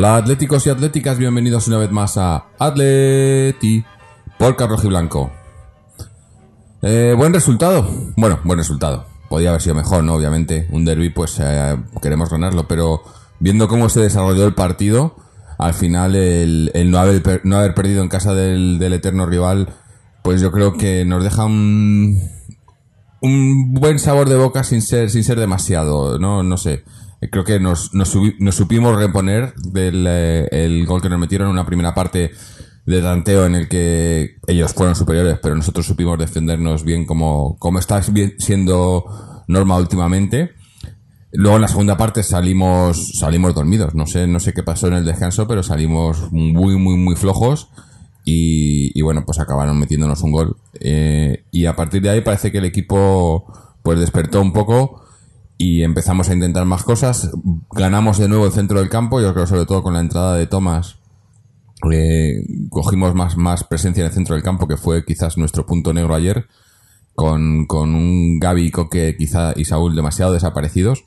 Hola atléticos y atléticas, bienvenidos una vez más a Atleti por Carlos Blanco. Eh, buen resultado. Bueno, buen resultado. Podía haber sido mejor, ¿no? Obviamente, un derby, pues eh, queremos ganarlo, pero viendo cómo se desarrolló el partido, al final el, no, haber, no haber perdido en casa del, del eterno rival, pues yo creo que nos deja un, un buen sabor de boca sin ser, sin ser demasiado, no, no sé. Creo que nos, nos, supimos reponer del eh, el gol que nos metieron en una primera parte de tanteo en el que ellos fueron superiores, pero nosotros supimos defendernos bien como, como está siendo norma últimamente. Luego en la segunda parte salimos, salimos dormidos. No sé, no sé qué pasó en el descanso, pero salimos muy, muy, muy flojos. Y, y bueno, pues acabaron metiéndonos un gol. Eh, y a partir de ahí parece que el equipo pues despertó un poco y empezamos a intentar más cosas. Ganamos de nuevo el centro del campo, yo creo sobre todo con la entrada de Tomás. eh, cogimos más, más presencia en el centro del campo, que fue quizás nuestro punto negro ayer, con, con un Gaby, Coque quizá y Saúl demasiado desaparecidos.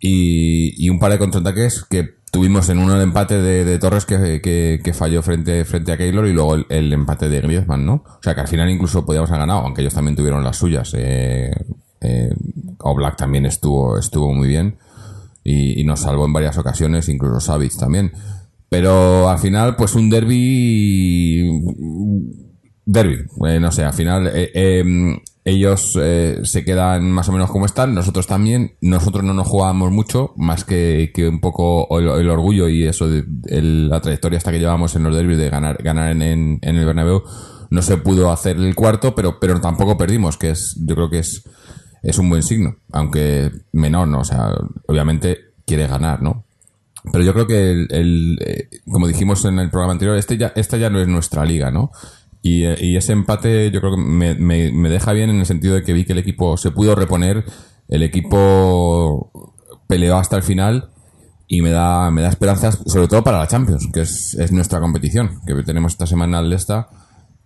Y, y un par de contraataques que tuvimos en uno el empate de, Torres que, que- falló frente, frente a Keylor y luego el, el empate de Griezmann, ¿no? O sea que al final incluso podíamos haber ganado, aunque ellos también tuvieron las suyas. Eh, eh, Oblak también estuvo, estuvo muy bien y, nos salvó en varias ocasiones, incluso Savic también. Pero al final, pues un derby Derby, eh, no sé, al final eh, eh, ellos eh, se quedan más o menos como están, nosotros también, nosotros no nos jugábamos mucho, más que, que un poco el, orgullo y eso de la trayectoria hasta que llevamos en los derbis de ganar, ganar en, en, en el Bernabéu, no se pudo hacer el cuarto, pero, pero tampoco perdimos, que es, yo creo que es, es un buen signo, aunque menor, ¿no? O sea, obviamente quiere ganar, ¿no? Pero yo creo que, el, el, eh, como dijimos en el programa anterior, este ya, esta ya no es nuestra liga, ¿no? Y, eh, y ese empate yo creo que me, me, me deja bien en el sentido de que vi que el equipo se pudo reponer, el equipo peleó hasta el final y me da, me da esperanzas, sobre todo para la Champions, que es, es nuestra competición, que tenemos esta semana al esta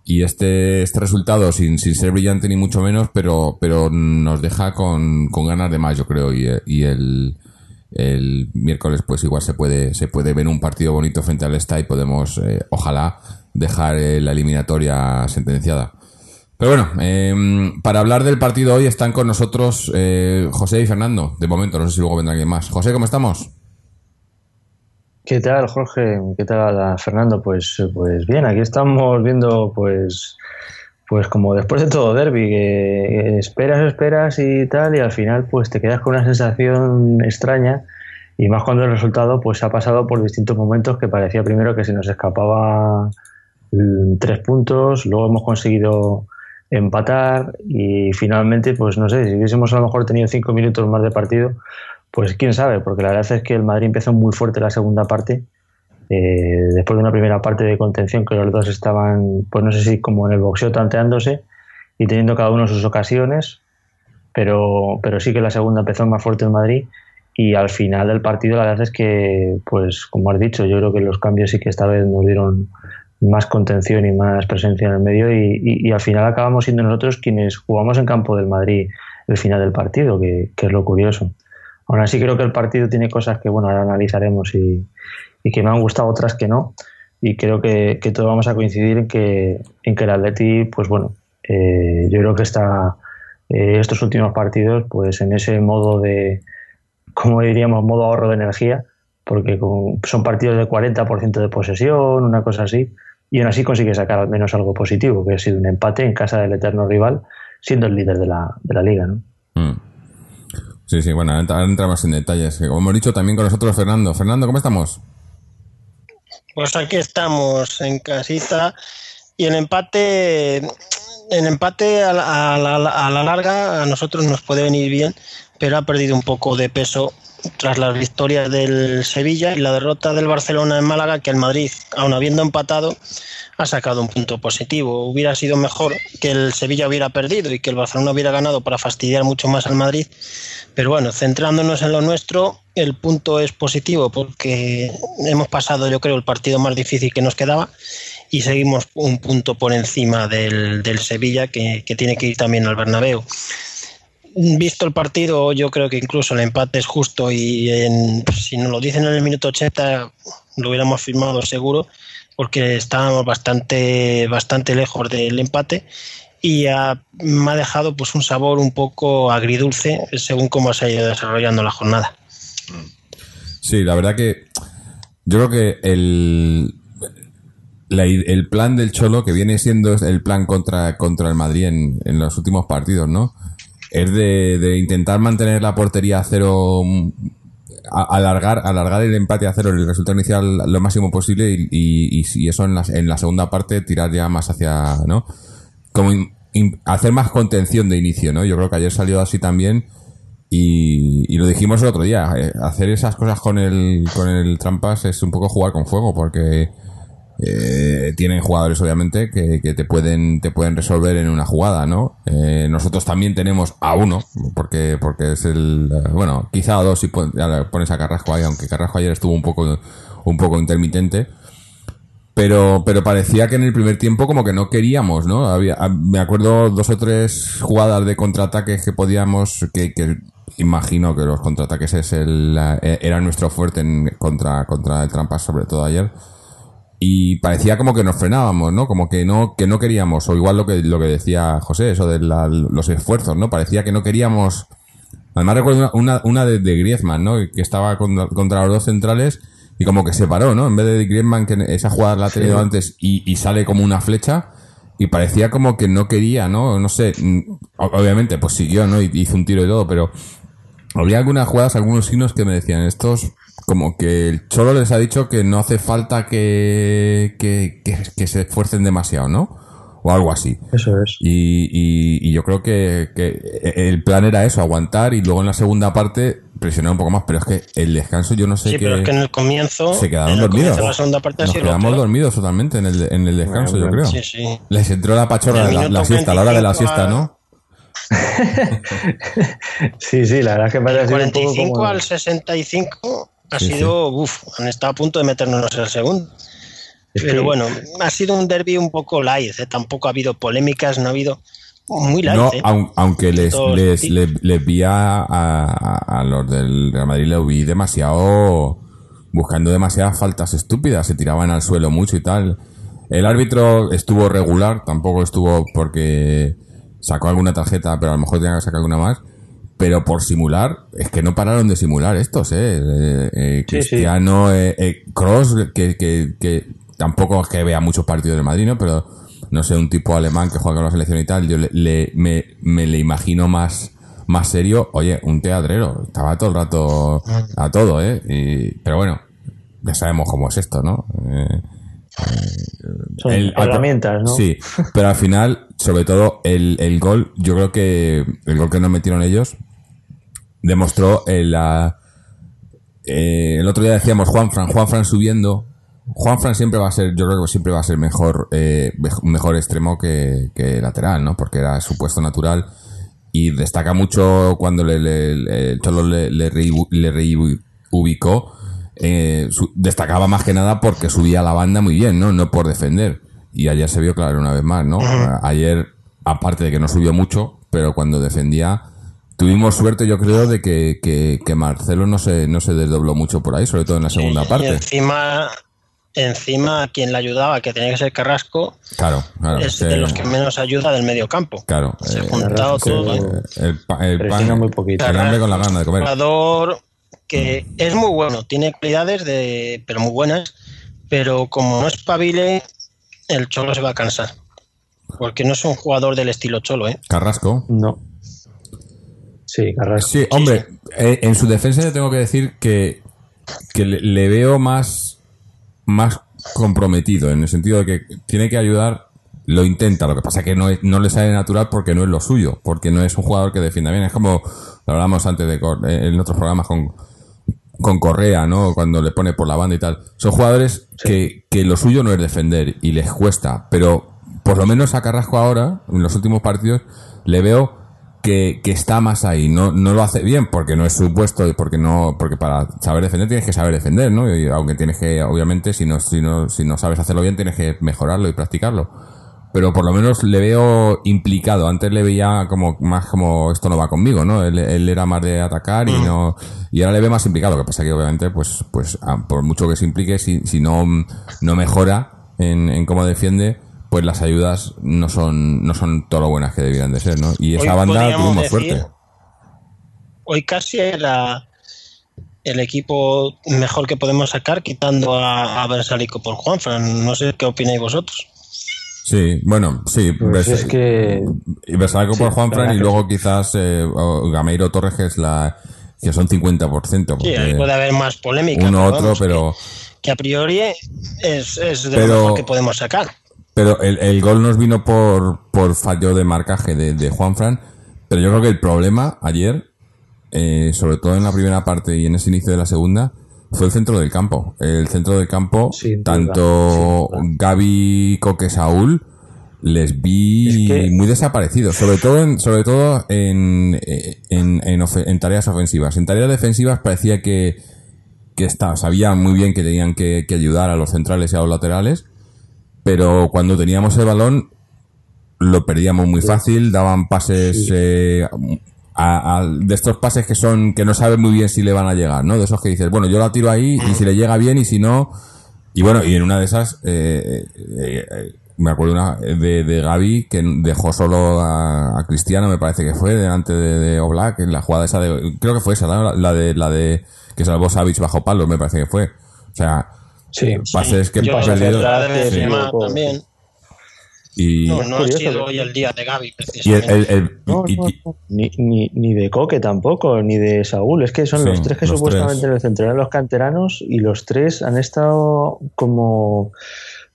y este, este resultado, sin, sin ser brillante ni mucho menos, pero, pero nos deja con, con ganas de más, yo creo, y, y el, el miércoles pues igual se puede se puede ver un partido bonito frente al Esta y podemos eh, ojalá dejar eh, la eliminatoria sentenciada. Pero bueno eh, para hablar del partido hoy están con nosotros eh, José y Fernando de momento no sé si luego vendrá alguien más. José cómo estamos ¿Qué tal, Jorge? ¿Qué tal, Fernando? Pues, pues bien, aquí estamos viendo, pues, pues como después de todo derby, que esperas, esperas y tal, y al final, pues te quedas con una sensación extraña, y más cuando el resultado, pues ha pasado por distintos momentos que parecía primero que se nos escapaba mm, tres puntos, luego hemos conseguido empatar y finalmente, pues no sé, si hubiésemos a lo mejor tenido cinco minutos más de partido, pues quién sabe, porque la verdad es que el Madrid empezó muy fuerte la segunda parte, eh, después de una primera parte de contención que los dos estaban, pues no sé si como en el boxeo tanteándose y teniendo cada uno sus ocasiones, pero, pero sí que la segunda empezó más fuerte en Madrid y al final del partido la verdad es que, pues como has dicho, yo creo que los cambios sí que esta vez nos dieron más contención y más presencia en el medio y, y- y al final acabamos siendo nosotros quienes jugamos en campo del Madrid el final del partido, que, que es lo curioso. Aún así creo que el partido tiene cosas que bueno ahora analizaremos y, y que me han gustado otras que no y creo que, que todos vamos a coincidir en que en que el Atleti pues bueno eh, yo creo que está eh, estos últimos partidos pues en ese modo de como diríamos modo ahorro de energía porque con- son partidos de 40% de posesión una cosa así y aún así consigue sacar al menos algo positivo que ha sido un empate en casa del eterno rival siendo el líder de la, de la liga ¿no? Mm. Sí sí bueno ahora entramos en detalles. Como hemos dicho también con nosotros Fernando. Fernando ¿cómo estamos? Pues aquí estamos en casita. Y el empate, el empate a la, a la- a la larga a nosotros nos puede venir bien, pero ha perdido un poco de peso tras las victorias del Sevilla y la derrota del Barcelona en Málaga, que el Madrid, aun habiendo empatado, ha sacado un punto positivo. Hubiera sido mejor que el Sevilla hubiera perdido y que el Barcelona hubiera ganado para fastidiar mucho más al Madrid. Pero bueno, centrándonos en lo nuestro, el punto es positivo porque hemos pasado, yo creo, el partido más difícil que nos quedaba y seguimos un punto por encima del, del Sevilla que, que tiene que ir también al Bernabéu visto el partido, yo creo que incluso el empate es justo y en, si nos lo dicen en el minuto 80 lo hubiéramos firmado seguro porque estábamos bastante, bastante lejos del empate y ha- me ha dejado pues un sabor un poco agridulce según cómo se ha ido desarrollando la jornada. Sí, la verdad que yo creo que el, la el plan del Cholo, que viene siendo el plan contra, contra el Madrid en, en los últimos partidos, ¿no? Es de, de intentar mantener la portería a cero, mm, alargar, alargar el empate a cero, el resultado inicial lo máximo posible y, y, eso en la, en la segunda parte tirar ya más hacia, ¿no? Como hacer más contención de inicio, ¿no? Yo creo que ayer salió así también y, y lo dijimos el otro día, eh, hacer esas cosas con el, con el trampas es un poco jugar con fuego porque eh, tienen jugadores obviamente que, te pueden te pueden resolver en una jugada, ¿no? Eh, nosotros también tenemos a uno porque porque es el eh, bueno quizá a dos si pones a Carrasco ahí, aunque Carrasco ayer estuvo un poco un poco intermitente. Pero, pero parecía que en el primer tiempo como que no queríamos, ¿no? Había, a- me acuerdo dos o tres jugadas de contraataques que podíamos, que, imagino que los contraataques es el, la- e- era nuestro fuerte en, contra, contra el Trampas, sobre todo ayer. Y parecía como que nos frenábamos, ¿no? Como que no, que no queríamos, o igual lo que, lo que decía José, eso de la- los esfuerzos, ¿no? Parecía que no queríamos. Además recuerdo una, una, de, de Griezmann, ¿no? Que estaba contra, contra los dos centrales y como que se paró, ¿no? En vez de Griezmann, que esa jugada la ha tenido antes y, y sale como una flecha, y parecía como que no quería, ¿no? No sé, mm, obviamente, pues siguió, ¿no? Y hizo un tiro y todo, pero había algunas jugadas, algunos signos que me decían, estos, como que el Cholo les ha dicho que no hace falta que, que, que, que se esfuercen demasiado, ¿no? O algo así. Eso es. Y, y, y yo creo que, que el plan era eso, aguantar y luego en la segunda parte presionar un poco más, pero es que el descanso yo no sé Sí, qué... pero es que en el comienzo, se quedaron en el dormidos. comienzo la segunda parte Nos quedamos peor. dormidos totalmente en el, en el descanso, yo creo. Sí, sí. Les entró la pachorra, la, la siesta, a la hora de la 25 siesta, ¿no? Sí, sí, la verdad es que parece Del así un poco 45 como- al 65 ha Sí, sido, uff, han estado a punto de meternos el segundo. Es Pero que- bueno, ha sido un derby un poco light, ¿eh? tampoco ha habido polémicas, no ha habido muy light. No, ¿eh? aun- aunque les, les, sí. les, les vi a, a- a los del Real Madrid, les vi demasiado, buscando demasiadas faltas estúpidas, se tiraban al suelo mucho y tal. El árbitro estuvo regular, tampoco estuvo porque sacó alguna tarjeta, pero a lo mejor tenía que sacar alguna más. Pero por simular, es que no pararon de simular estos, ¿eh? eh, eh, Sí, sí. Cristiano, eh, eh, Cross, que, que, que tampoco es que vea muchos partidos del Madrid, ¿no? Pero no sé, un tipo alemán que juega con la selección y tal, yo le, le- me, me le imagino más, más serio. Oye, un teatrero, estaba todo el rato a todo, ¿eh? Y- pero bueno, ya sabemos cómo es esto, ¿no? Eh, Son el- herramientas, ¿no? Sí, pero al final, sobre todo, el, el gol, yo creo que el gol que nos metieron ellos demostró el, la- eh, el otro día decíamos Juan Fran, Juan Fran subiendo. Juan Fran siempre va a ser, yo creo que siempre va a ser mejor, eh, mej- mejor extremo que, que lateral, ¿no? Porque era su puesto natural y destaca mucho cuando le, le- le- el Cholo le, le, reubicó. eh, su- destacaba más que nada porque subía la banda muy bien, ¿no? No por defender. Y ayer se vio claro una vez más, ¿no? Ayer, aparte de que no subió mucho, pero cuando defendía, tuvimos suerte, yo creo, de que, que, que Marcelo no se, no se desdobló mucho por ahí, sobre todo en la segunda Y parte. encima, encima quien le ayudaba, que tenía que ser Carrasco, Claro, claro. es de los que menos ayuda del medio campo. Claro. Se ha eh, juntado todo. el, pa- el pan, muy poquito. el hambre con la gana de comer. jugador que es muy bueno, tiene cualidades de, pero muy buenas, pero como no espabile, el Cholo se va a cansar. Porque no es un jugador del estilo Cholo, ¿eh? Carrasco. No. Sí, Carrasco. Sí, hombre, eh, en su defensa yo tengo que decir que, que le, le veo más, más comprometido, en el sentido de que tiene que ayudar, lo intenta, lo que pasa que no, es- no le sale natural porque no es lo suyo, porque no es un jugador que defienda bien. Es como lo hablamos antes de eh, en otros programas con, con Correa, ¿no? Cuando le pone por la banda y tal. Son jugadores que, que lo suyo no es defender y les cuesta, pero por lo menos a Carrasco ahora, en los últimos partidos, le veo que, que está más ahí. No, no lo hace bien porque no es su puesto y porque no, porque para saber defender tienes que saber defender, ¿no? Y aunque tienes que, obviamente, si no, si no, si no sabes hacerlo bien, tienes que mejorarlo y practicarlo. Pero por lo menos le veo implicado. Antes le veía como más como esto no va conmigo, ¿no? Él, él era más de atacar y no y ahora le veo más implicado. Lo que pasa que obviamente, pues, pues ah, por mucho que se implique, si, si no, no mejora en, en cómo defiende, pues las ayudas no son, no son todo lo buenas que debieran de ser, ¿no? Y esa Hoy banda tuvimos suerte. Hoy casi era el equipo mejor que podemos sacar quitando a, a Versalico por Juanfran. No sé qué opináis vosotros. Sí, bueno, sí. Pues Vers- es que Sí, por Juanfran y luego quizás eh, Gameiro Torres, que es la que son 50%. Sí, ahí puede haber más polémica. uno pero otro, vamos, pero... Que, que a priori es, es de Pero- lo mejor que podemos sacar. Pero el, el gol nos vino por, por fallo de marcaje de, de Juanfran. Pero yo creo que el problema ayer, eh, sobre todo en la primera parte y en ese inicio de la segunda, fue el centro del campo. El centro del campo, Sin tanto duda. Gaby, Coque, Saúl, les vi Es que- muy desaparecidos. Sobre todo en, sobre todo en, eh, en, en en tareas ofensivas. En tareas defensivas parecía que, que está, sabían muy bien que tenían que, que ayudar a los centrales y a los laterales pero cuando teníamos el balón lo perdíamos muy fácil, daban pases eh, a- a- de estos pases que son que no sabes muy bien si le van a llegar, ¿no? De esos que dices, bueno, yo la tiro ahí y si le llega bien y si no y bueno, y en una de esas eh, eh, eh, me acuerdo una de, de Gaby que dejó solo a, a Cristiano, me parece que fue delante de, de Oblak en la jugada esa de creo que fue esa, ¿no? la, la de la de que salvó Savic bajo palo, me parece que fue. O sea, sí, pases que también. Y, No, no ha sido hoy el día de Gaby, y el, precisamente. el- el- No, y- no, y- no. Ni, ni, ni de Coque tampoco, ni de Saúl. Es que son Sí, los tres que los supuestamente tres. en el centro eran los canteranos y los tres han estado como.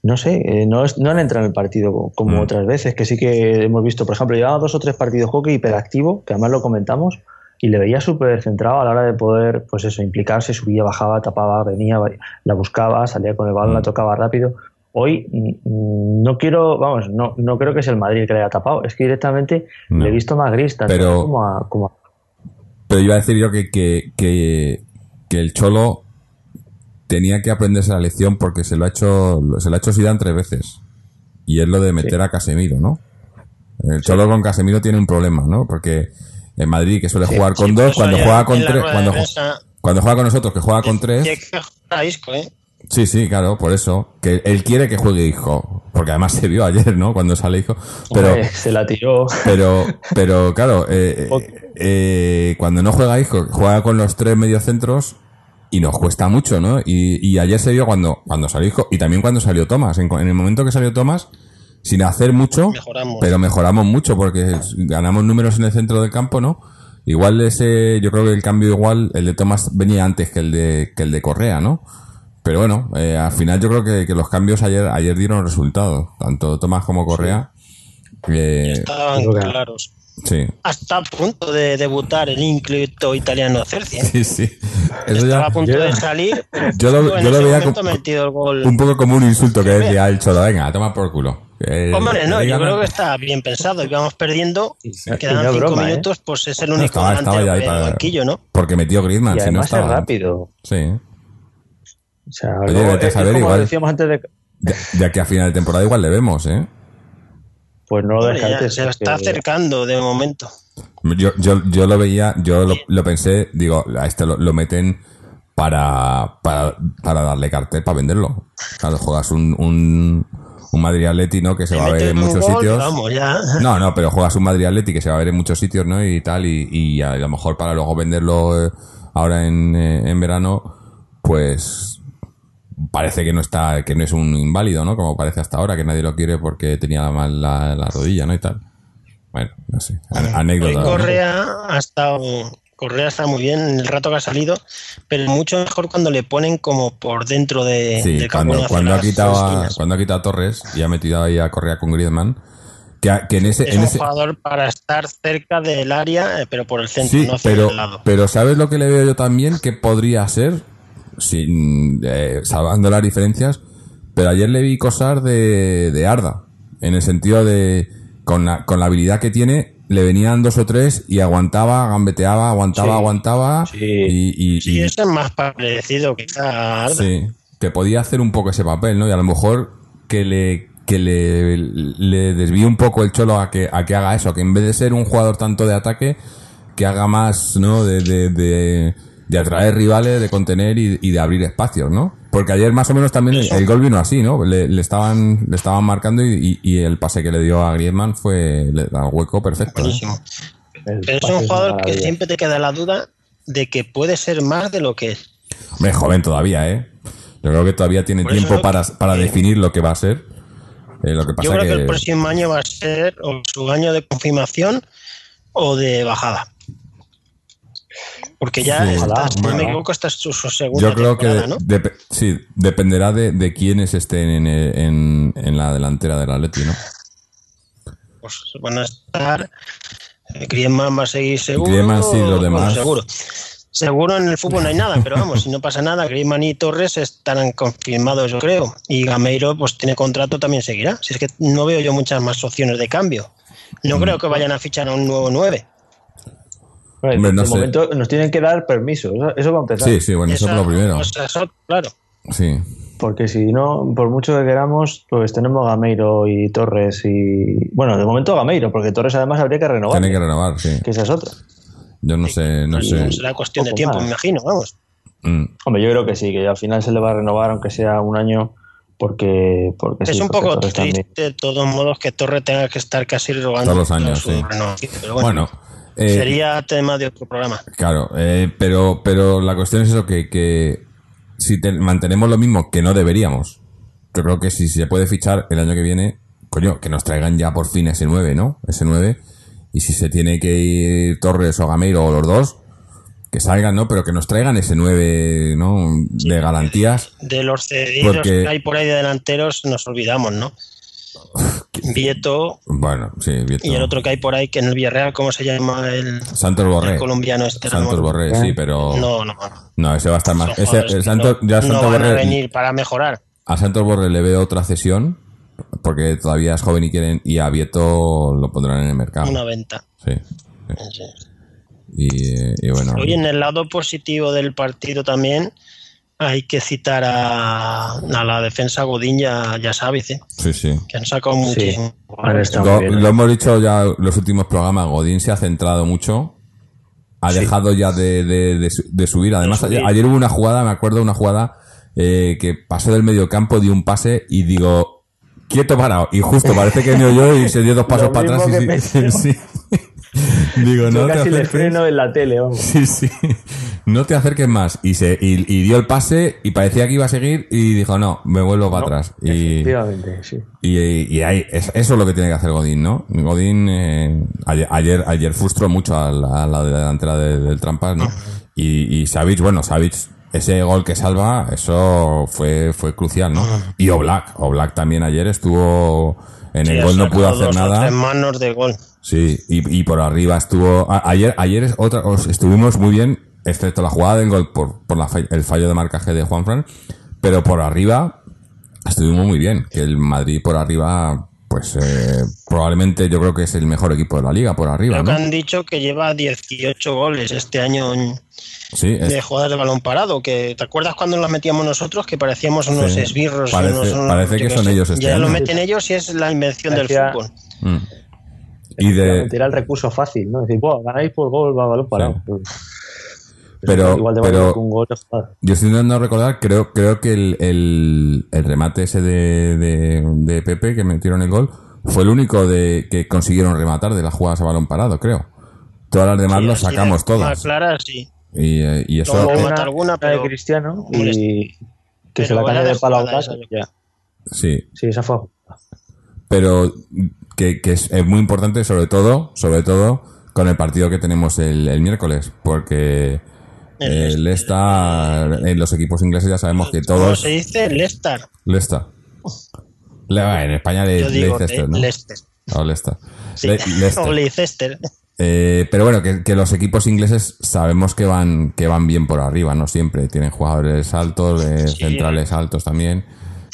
No sé, eh, no, es- no han entrado en el partido como Mm. otras veces, que sí que hemos visto. Por ejemplo, llevaba dos o tres partidos Coque hiperactivo, que además lo comentamos, y le veía súper centrado a la hora de poder, pues eso, implicarse, subía, bajaba, tapaba, venía, la buscaba, salía con el balón, Mm. la tocaba rápido. Hoy mm, no quiero, vamos, no, no creo que es el Madrid el que le haya tapado, es que directamente No. le he visto más gris, tanto Pero- como a, como a- pero iba a decir yo que, que, que, que el Cholo tenía que aprenderse la lección porque se lo ha hecho se lo ha hecho Zidane tres veces y es lo de meter a Casemiro, ¿no? El Cholo con Casemiro tiene un problema, ¿no? Porque en Madrid que suele jugar con Sí, dos, cuando juega con tres, cuando, cuando juega con nosotros que juega con tres, Isco, ¿eh? Sí, sí, claro, por eso. Que él quiere que juegue hijo. Porque además se vio ayer, ¿no? Cuando sale hijo. Pero, se la tiró. pero, pero claro, eh, eh, eh, cuando no juega hijo, juega con los tres mediocentros y nos cuesta mucho, ¿no? Y, y ayer se vio cuando, cuando salió hijo y también cuando salió Tomás. En el momento que salió Tomás, sin hacer mucho, Mejoramos. pero mejoramos mucho porque ganamos números en el centro del campo, ¿no? Igual ese, yo creo que el cambio igual, el de Tomás venía antes que el de, que el de Correa, ¿no? Pero bueno, eh, al final yo creo que, que los cambios ayer, ayer dieron resultados, tanto Tomás como Correa. Eh, Estaban claros. sí, Hasta a punto de debutar el ínclito italiano Cercia. sí, sí. Eso Estaba ya, a punto yo- de salir, yo lo- justo en yo lo ese veía como- ha metido el gol. un poco como un insulto que decía el Cholo, venga, toma por culo. Eh, Hombre, no, yo creo que está bien pensado. Íbamos perdiendo, Y quedan no es cinco broma, ¿eh? minutos, pues es el No, único estaba- estaba ahí del para- banquillo, ¿no? Porque metió Griezmann, Y si no es estaba. rápido. Sí. O sea, Oye, luego, vete a saber, igual. decíamos antes de. De, de aquí a final de temporada igual le vemos, ¿eh? Pues no lo Hombre, ya se está porque- acercando de momento. Yo, yo, yo lo veía, yo lo, lo pensé, digo, a este lo, lo meten para, para, para darle cartel, para venderlo. Claro, juegas un, un, un Madrid Atleti, ¿no? Que se va a ver en muchos gol, sitios. Vamos, ya. No, no, pero juegas un Madrid Atleti que se va a ver en muchos sitios, ¿no? Y tal, y, y a lo mejor para luego venderlo eh, ahora en, eh, en verano, pues parece que no está, que no es un inválido, ¿no? Como parece hasta ahora, que nadie lo quiere porque tenía mal la, la rodilla, ¿no? Y tal. Bueno, no sé, anécdota. ¿no? Correa ha estado. Correa está muy bien en el rato que ha salido, pero mucho mejor cuando le ponen como por dentro de, Sí, del campo. cuando, ha quitado a, cuando ha quitado a Torres y ha metido ahí a Correa con Griezmann, Que, que en ese, Es en un ese jugador para estar cerca del área, eh, pero por el centro, sí, no hacia pero, el lado. pero ¿sabes lo que le veo yo también? Que podría ser, sin eh, salvando las diferencias, pero ayer le vi cosas de, de Arda, en el sentido de, con la, con la habilidad que tiene, le venían dos o tres y aguantaba, gambeteaba, aguantaba, Sí. aguantaba, Sí. y, y- Sí, y- ese es más parecido quizá a Arda. Sí, que podía hacer un poco ese papel, ¿no? Y a lo mejor que le que le, le desvíe un poco el cholo a que, a que haga eso, que en vez de ser un jugador tanto de ataque, que haga más, ¿no? De, de, de, de atraer rivales, de contener y, y de abrir espacios, ¿no? Porque ayer más o menos también el, el gol vino así, ¿no? Le, le estaban le estaban marcando y, y- y el pase que le dio a Griezmann fue le da hueco perfecto. ¿eh? Buenísimo. Pero es un jugador que siempre te queda la duda de que puede ser más de lo que es. Hombre, joven todavía, ¿eh? Yo creo que todavía tiene Por tiempo para, que- para definir lo que va a ser. Eh, lo que pasa Yo creo que, que el próximo año va a ser o su año de confirmación o de bajada. Porque ya, Sí, si no me equivoco, esta es su, segunda Yo creo que ¿no? sí, dependerá de, de quiénes estén en, en, en la delantera del Atleti, ¿no? Pues van a estar. eh, Griezmann va a seguir seguro. Griezmann sí, los bueno, demás. seguro. Seguro en el fútbol no hay nada, pero vamos, si no pasa nada, Griezmann y Torres estarán confirmados, yo creo. Y Gameiro, pues tiene contrato, también seguirá. Si es que no veo yo muchas más opciones de cambio. No Mm. creo que vayan a fichar a un nuevo 9. Bueno, Hombre, de no sé. momento nos tienen que dar permiso, eso, eso va a empezar. Sí, sí, bueno, eso es lo primero. o sea, eso, claro. Sí, Porque si no, por mucho que queramos, pues tenemos Gameiro y Torres y... Bueno, de momento Gameiro, porque Torres además habría que renovar. tiene que renovar, sí. Que esa es otra. Yo no sé, no sé. Será cuestión de tiempo, más. me imagino, vamos. Mm, Hombre, yo creo que sí, que al final se le va a renovar, aunque sea un año, porque... porque es sí, un porque poco Torres también- triste, de todos modos, que Torre tenga que estar casi rogando Todos los años, sí. Pero bueno, Bueno, eh, sería tema de otro programa. claro, eh, pero, pero la cuestión es eso, que, que si te- mantenemos lo mismo, que no deberíamos, yo creo que si se puede fichar el año que viene, coño, que nos traigan ya por fin ese 9, ¿no? Ese 9, y si se tiene que ir Torres o Gameiro o los dos, que salgan, ¿no? Pero que nos traigan ese 9, ¿no? De garantías. De los cedidos Porque- que hay por ahí de delanteros nos olvidamos, ¿no? Vieto Bueno, sí, Vieto. y el otro que hay por ahí, que en el Villarreal, ¿cómo se llama? El, Santos Borré. el colombiano este. Santos ¿no? Borré, sí, pero... No, no, no. No, ese va a estar más. Ese, el Santos, no, ya no Santos van a venir para mejorar. a Santos Borré le veo otra cesión, porque todavía es joven y quieren, y a Vieto lo pondrán en el mercado. Una venta. Sí. Sí. Y, eh, y bueno. Hoy en el lado positivo del partido también hay que citar a, a la defensa Godín y a, y a Sáviz, ¿eh? Sí, sí. que han sacado Sí, muy bien. lo hemos dicho ya en los últimos programas, Godín se ha centrado mucho. Ha Sí. dejado ya de, de- de su- de subir. Además, subir. Ayer, ayer hubo una jugada, me acuerdo, una jugada eh, que pasó del medio campo, dio un pase y digo, quieto parado. Y justo parece que venido yo y se dio dos pasos Lo para atrás. y sí. Digo, Yo no te casi le freno en la tele, vamos. Sí, sí. No te acerques más. Y se y, y dio el pase y parecía que iba a seguir y dijo, no, me vuelvo para No, atrás. Y, Efectivamente, sí. y, y ahí, es- eso es lo que tiene que hacer Godín, ¿no? Godín eh, ayer, ayer, ayer frustró mucho a la, a la delantera de- del Trampas, ¿no? Y, y Savic, bueno, Savic, ese gol que salva, eso fue, fue crucial, ¿no? Y Oblak, Oblak también ayer estuvo, en Sí, el gol no pudo hacer nada. tres manos de gol. Sí, y, y por arriba estuvo. a- ayer ayer es otra, os- estuvimos muy bien, excepto la jugada del gol por, por la el fallo de marcaje de Juanfran, pero por arriba estuvimos muy bien. Que el Madrid por arriba, pues eh, probablemente yo creo que es el mejor equipo de la liga por arriba, Creo que ¿no? han dicho que lleva 18 goles este año en- Sí, es- de jugadas de balón parado. Que ¿Te acuerdas cuando las metíamos nosotros? Que parecíamos unos Sí. esbirros. Parece- unos- unos- parece que son sé. ellos este Ya lo meten ellos y es la invención del fútbol. mm. Y de, Era el recurso fácil, ¿no? Decir, "Buah, ganáis por gol, va balón parado. Pero- igual de pero- un gol de. Yo estoy intentando recordar, creo, creo que el, el, el remate ese de, de, de Pepe que metieron el gol fue el único de que consiguieron rematar de las jugadas a balón parado, creo. Todas las demás Sí, de sacamos forma todas. clara, sí. Y, eh, y eso, eh, mata alguna, de pero- Cristiano Muy y que se la cambia de de palo a Ya. sí, Sí, esa fue. pero que, que es, es muy importante sobre todo, sobre todo con el partido que tenemos el, el miércoles, porque El Leicester, en los equipos ingleses ya sabemos que ¿Cómo todos se dice? Leicester. Leicester. Le- En España le, Yo le digo dices Le- esto, ¿no? Leicester. O Leicester. Sí, Le- Leicester. o Leicester. Eh, pero bueno, que, que los equipos ingleses sabemos que van, que van bien por arriba, ¿no? Siempre tienen jugadores altos, eh, Sí. centrales altos también.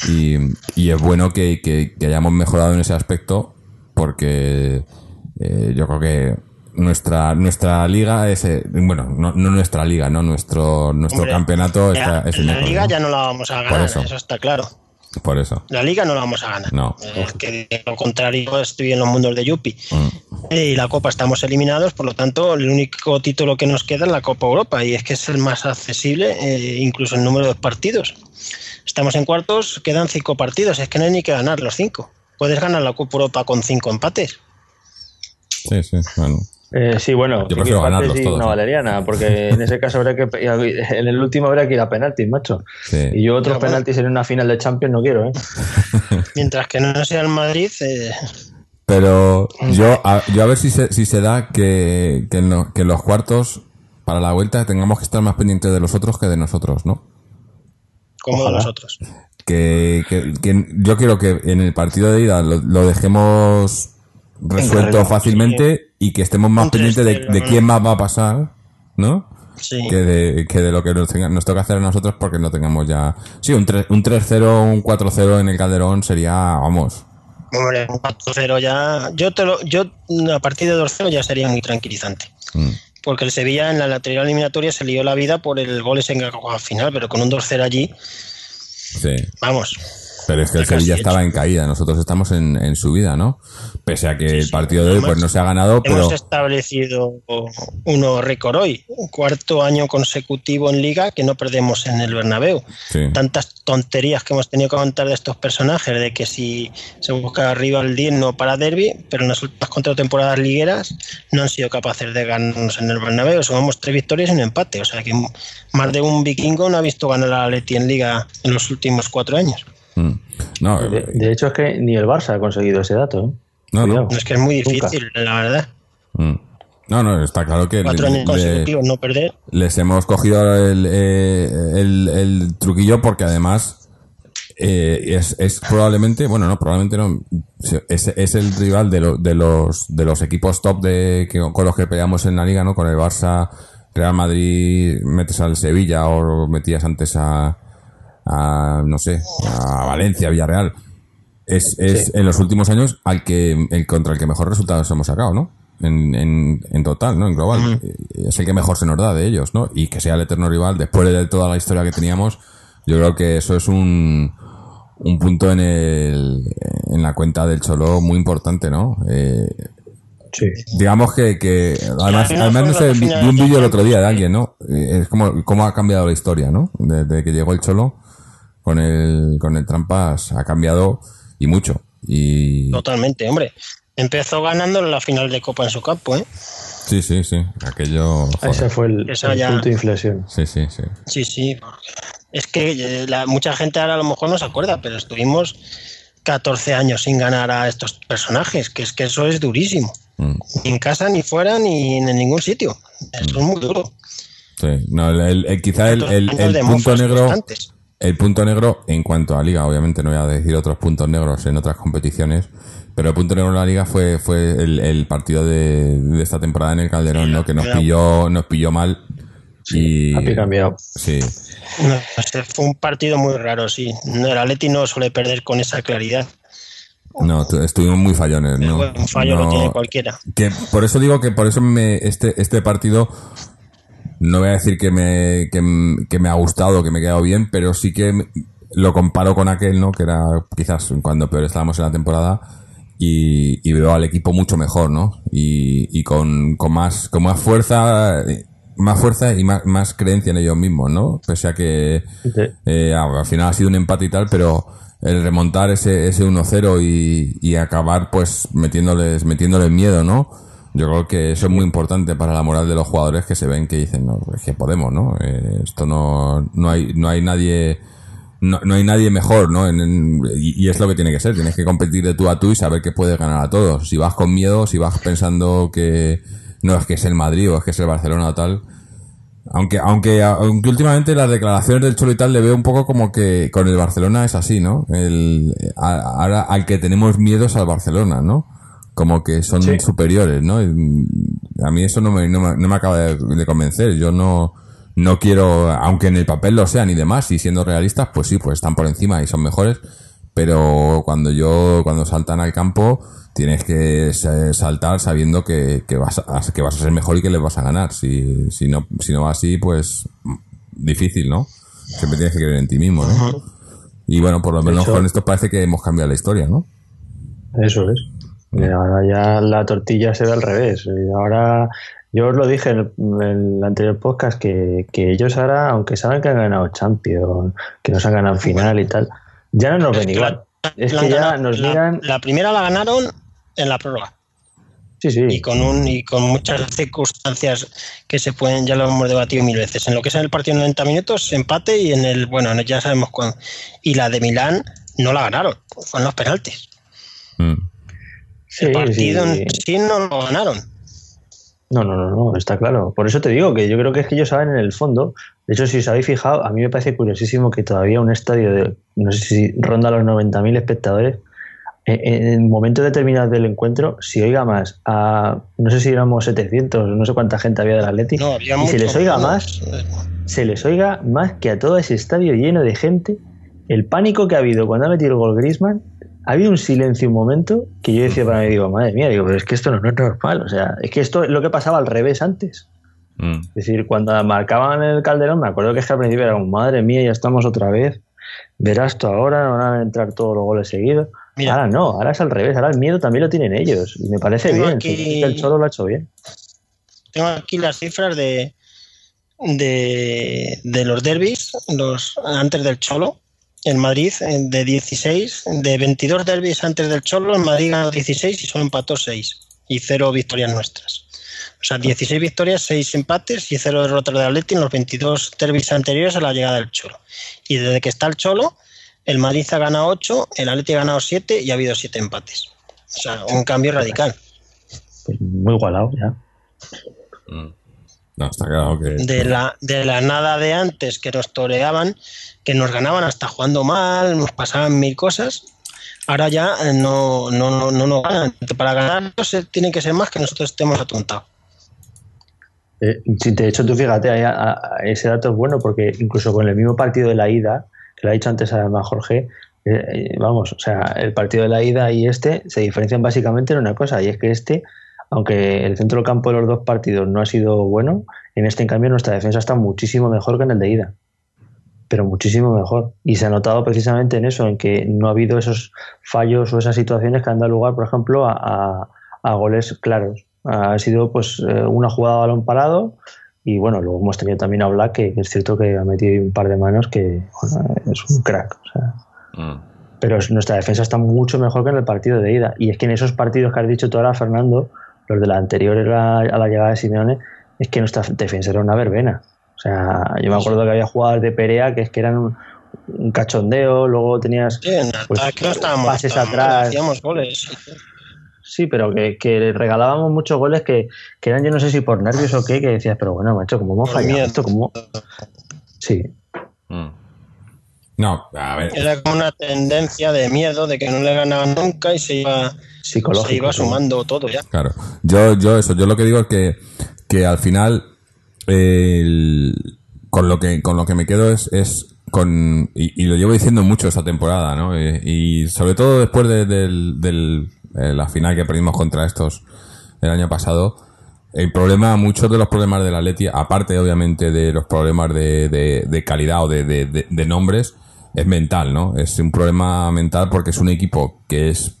Y, y es bueno que, que- que hayamos mejorado en ese aspecto porque eh, yo creo que nuestra nuestra liga es eh, bueno no, no nuestra liga no nuestro nuestro Hombre, campeonato está, es el la mejor, liga ¿no? ya no la vamos a ganar, eso. eso. está claro. por eso La liga no la vamos a ganar. No. Eh, que de lo contrario estoy en los mundos de Yupi. Mm. Y la Copa estamos eliminados, por lo tanto, el único título que nos queda es la Copa Europa y es que es el más accesible, eh, incluso en número de partidos. Estamos en cuartos, quedan cinco partidos, es que no hay ni que ganar los cinco. Puedes ganar la Copa Europa con cinco empates. sí sí bueno Eh, sí, bueno, Yo prefiero ganarlos y todos, no valería nada, porque en ese caso habría que. En el último habría que ir a penaltis, macho. sí. Y yo otros Pero bueno. penaltis en una final de Champions no quiero, ¿eh? Mientras que no sea el Madrid, eh, Pero yo a, yo a ver si se, si se da que, que, en lo- que en los cuartos para la vuelta tengamos que estar más pendientes de los otros que de nosotros, ¿no? como Ojalá. nosotros. Que, que- que yo quiero que en el partido de ida lo, lo dejemos resuelto fácilmente y que estemos más pendientes de, 3-0, de quién más va a pasar, ¿no? Sí. Que de, que de lo que nos, tenga- nos toca hacer a nosotros porque no tengamos ya... Sí, un 3 un 3-0, un 4-0 en el Calderón sería, vamos... Hombre, un 4-0 ya. Yo, te lo, yo a partir de 2-0 ya sería muy tranquilizante. mm, Porque el Sevilla en la lateral eliminatoria se lió la vida por el gol ese en la final, pero con un 2-0 allí, sí. vamos. Pero es que el Sevilla estaba en caída, nosotros estamos en, en subida, ¿no? Pese a que el sí. partido de hoy pues no se ha ganado, pero Hemos establecido uno récord hoy, cuarto año consecutivo en liga que no perdemos en el Bernabéu. sí, Tantas tonterías que hemos tenido que contar de estos personajes, de que si se busca arriba el digno para derby, pero en las últimas contratemporadas ligueras no han sido capaces de ganarnos en el Bernabéu. Sumamos tres victorias y un empate, o sea que más de un vikingo no ha visto ganar a Leti en liga en los últimos cuatro años. Mm. no, De, de hecho, es que ni el Barça ha conseguido ese dato, ¿eh? No, no. Es que es muy Nunca. difícil, la verdad. mm. no, no, está claro que Cuatro le- años le- consecutivos no perder. les hemos cogido el, eh, el, el truquillo porque además eh, es, es probablemente, bueno, no, probablemente no, es, es el rival de, lo- de los de los equipos top de que, con los que peleamos en la liga, ¿no? Con el Barça, Real Madrid, metes al Sevilla o metías antes a, a no sé, a Valencia, Villarreal. Es, es en los últimos años al que el contra el que mejor resultados hemos sacado, ¿no? En, en, en total, ¿no? En global. Es el que mejor se nos da de ellos, ¿no? Y que sea el eterno rival, después de toda la historia que teníamos, yo creo que eso es un, un punto en el, en la cuenta del Cholo muy importante, ¿no? Eh, Sí. digamos que, que además, además no sé, vi, vi un de vídeo el otro día de alguien, ¿no? Eh, Es como cómo ha cambiado la historia, ¿no? Desde que llegó el Cholo con el, con el Trampas ha cambiado y mucho. Y Totalmente, hombre. Empezó ganando la final de Copa en su campo, ¿eh? sí, sí, sí, aquello, joder. Ese fue el, Esa el ya- punto de inflexión. Sí, sí, sí. Sí, sí. Es que eh, la- mucha gente ahora a lo mejor no se acuerda, pero estuvimos 14 años sin ganar a estos personajes, que es que eso es durísimo. Mm, Ni en casa, ni fuera, ni en ningún sitio. Eso es muy duro. sí. No, el, el- el- quizá el, 14 el- años el de punto negro, constantes. El punto negro en cuanto a liga, obviamente no voy a decir otros puntos negros en otras competiciones, pero el punto negro en la liga fue, fue el, el partido de, de esta temporada en el Calderón, ¿no? Que nos pilló, nos pilló mal. Y, Ha cambiado. sí, No, ese fue un partido muy raro, sí. No, el Atleti no suele perder con esa claridad. no, tu- estuvimos muy fallones, ¿no? un fallo No- lo tiene cualquiera. que por eso digo que por eso me, este, este partido no voy a decir que me, que, me ha gustado, que me ha quedado bien, pero sí que lo comparo con aquel, ¿no? Que era quizás cuando peor estábamos en la temporada y, y veo al equipo mucho mejor, ¿no? Y, y con, con más, con más fuerza, más fuerza y más, más creencia en ellos mismos, ¿no? Pese a que eh, al final ha sido un empate y tal, pero el remontar ese, ese 1-0 y, y acabar pues metiéndoles, metiéndoles miedo, ¿no? Yo creo que eso es muy importante para la moral de los jugadores que se ven que dicen, no, es que podemos, ¿no? Eh, esto no, no hay, no hay nadie, no, no hay nadie mejor, ¿no? En- y, es lo que tiene que ser, tienes que competir de tú a tú y saber que puedes ganar a todos. Si vas con miedo, si vas pensando que no es que es el Madrid o es que es el Barcelona o tal, aunque, aunque, aunque últimamente las declaraciones del Cholo y tal le veo un poco como que con el Barcelona es así, ¿no? El, ahora al que tenemos miedo es al Barcelona, ¿no? Como que son Sí. superiores, ¿no? A mí eso no me, no me, no me acaba de, de convencer. Yo no, no quiero, aunque en el papel lo sean y demás, y siendo realistas, pues sí, pues están por encima y son mejores. Pero cuando yo, cuando saltan al campo, tienes que sa- saltar sabiendo que, que vas a, que vas a ser mejor y que les vas a ganar. Si, si no, si no va así, pues difícil, ¿no? Siempre tienes que creer en ti mismo, ¿no? Y bueno, por lo menos con esto parece que hemos cambiado la historia, ¿no? Eso es. Ahora ya la tortilla se ve al revés. Y ahora, yo os lo dije en el, en el anterior podcast, que, que ellos ahora, aunque saben que han ganado Champions, que nos han ganado final y tal, ya no nos ven igual. Es La que ya ganado- nos miran... la primera la ganaron en la prórroga Sí, sí. y con un y con muchas circunstancias que se pueden ya lo hemos debatido mil veces en lo que es en el partido en 90 minutos empate y en el bueno ya sabemos cuándo y la de Milán no la ganaron fueron los penaltis Mm. Sí, el partido sí. en sí no lo ganaron No, no, no, no, está claro. Por eso te digo que yo creo que es que ellos saben en el fondo. De hecho, si os habéis fijado, a mí me parece curiosísimo que todavía un estadio de, no sé si ronda los 90.000 espectadores, eh, en momentos determinados del encuentro, si oiga más a, no sé si éramos 700, no sé cuánta gente había del Atleti, no había y mucho se les oiga no. más, se les oiga más que a todo ese estadio lleno de gente. El pánico que ha habido cuando ha metido el gol Griezmann, ha habido un silencio un momento que yo decía para mí, digo, madre mía, digo, pero es que esto no es normal. O sea, es que esto es lo que pasaba al revés antes. Mm. Es decir, cuando marcaban el Calderón, me acuerdo que es que al principio era como, madre mía, ya estamos otra vez. Verás tú ahora, no van a entrar todos los goles seguidos. Mira. ahora no, ahora es al revés, ahora el miedo también lo tienen ellos. Y me parece bien, aquí- el Cholo lo ha hecho bien. tengo aquí las cifras de de, de los derbis los antes del Cholo en Madrid de 16 de 22 derbis antes del Cholo en Madrid ganó 16 y solo empató 6 y cero victorias nuestras o sea 16 victorias 6 empates y cero derrotas de Atleti en los 22 derbis anteriores a la llegada del Cholo y desde que está el Cholo el Madrid ha ganado 8 el Atleti ha ganado 7 y ha habido 7 empates o sea un cambio radical Pues muy igualado ya. Mm. No, está claro que. de la, de la nada de antes que nos toreaban, que nos ganaban hasta jugando mal, nos pasaban mil cosas. Ahora ya eh, no, no, no, no nos ganan. Para ganarnos tiene que ser más que nosotros estemos atontados. Eh, de hecho, tú fíjate, ese dato es bueno porque incluso con el mismo partido de la ida, que lo ha dicho antes además Jorge, eh, eh, vamos, o sea, el partido de la ida y este se diferencian básicamente en una cosa, y es que este, aunque el centro del campo de los dos partidos no ha sido bueno, en este en cambio nuestra defensa está muchísimo mejor que en el de ida. Pero muchísimo mejor. Y se ha notado precisamente en eso, en que no ha habido esos fallos o esas situaciones que han dado lugar, por ejemplo, a, a- a goles claros. Ha sido pues eh, una jugada a balón parado y bueno, luego hemos tenido también a Black, que es cierto que ha metido un par de manos que bueno, es un crack. O sea, Mm. pero es- nuestra defensa está mucho mejor que en el partido de ida. Y es que en esos partidos que has dicho tú ahora, Fernando, los de la anterior a la llegada de Simeone, es que nuestra defensa era una verbena. O sea, yo me acuerdo que había jugadas de Perea que es que eran un, un cachondeo, luego tenías Sí, en Pues, ataque no estábamos, pases estábamos- atrás. hacíamos goles. Sí, pero que, que regalábamos muchos goles que, que eran, yo no sé si por nervios o qué, que decías, pero bueno, macho, ¿cómo hemos fallado miedo. esto? ¿Cómo? Sí, Mm. No, a ver. Era como una tendencia de miedo de que no le ganaban nunca y se iba, se iba sumando todo ya. Claro. Yo, yo eso, yo lo que digo es que, que al final con lo que con lo que me quedo es, es con y, lo llevo diciendo mucho esta temporada, ¿no? Eh, Y, sobre todo después de, del- eh, la final que perdimos contra estos el año pasado, el problema, muchos de los problemas del Atleti, aparte obviamente de los problemas de, de- de calidad o de, de- de- de nombres, es mental, ¿no? Es un problema mental porque es un equipo que es,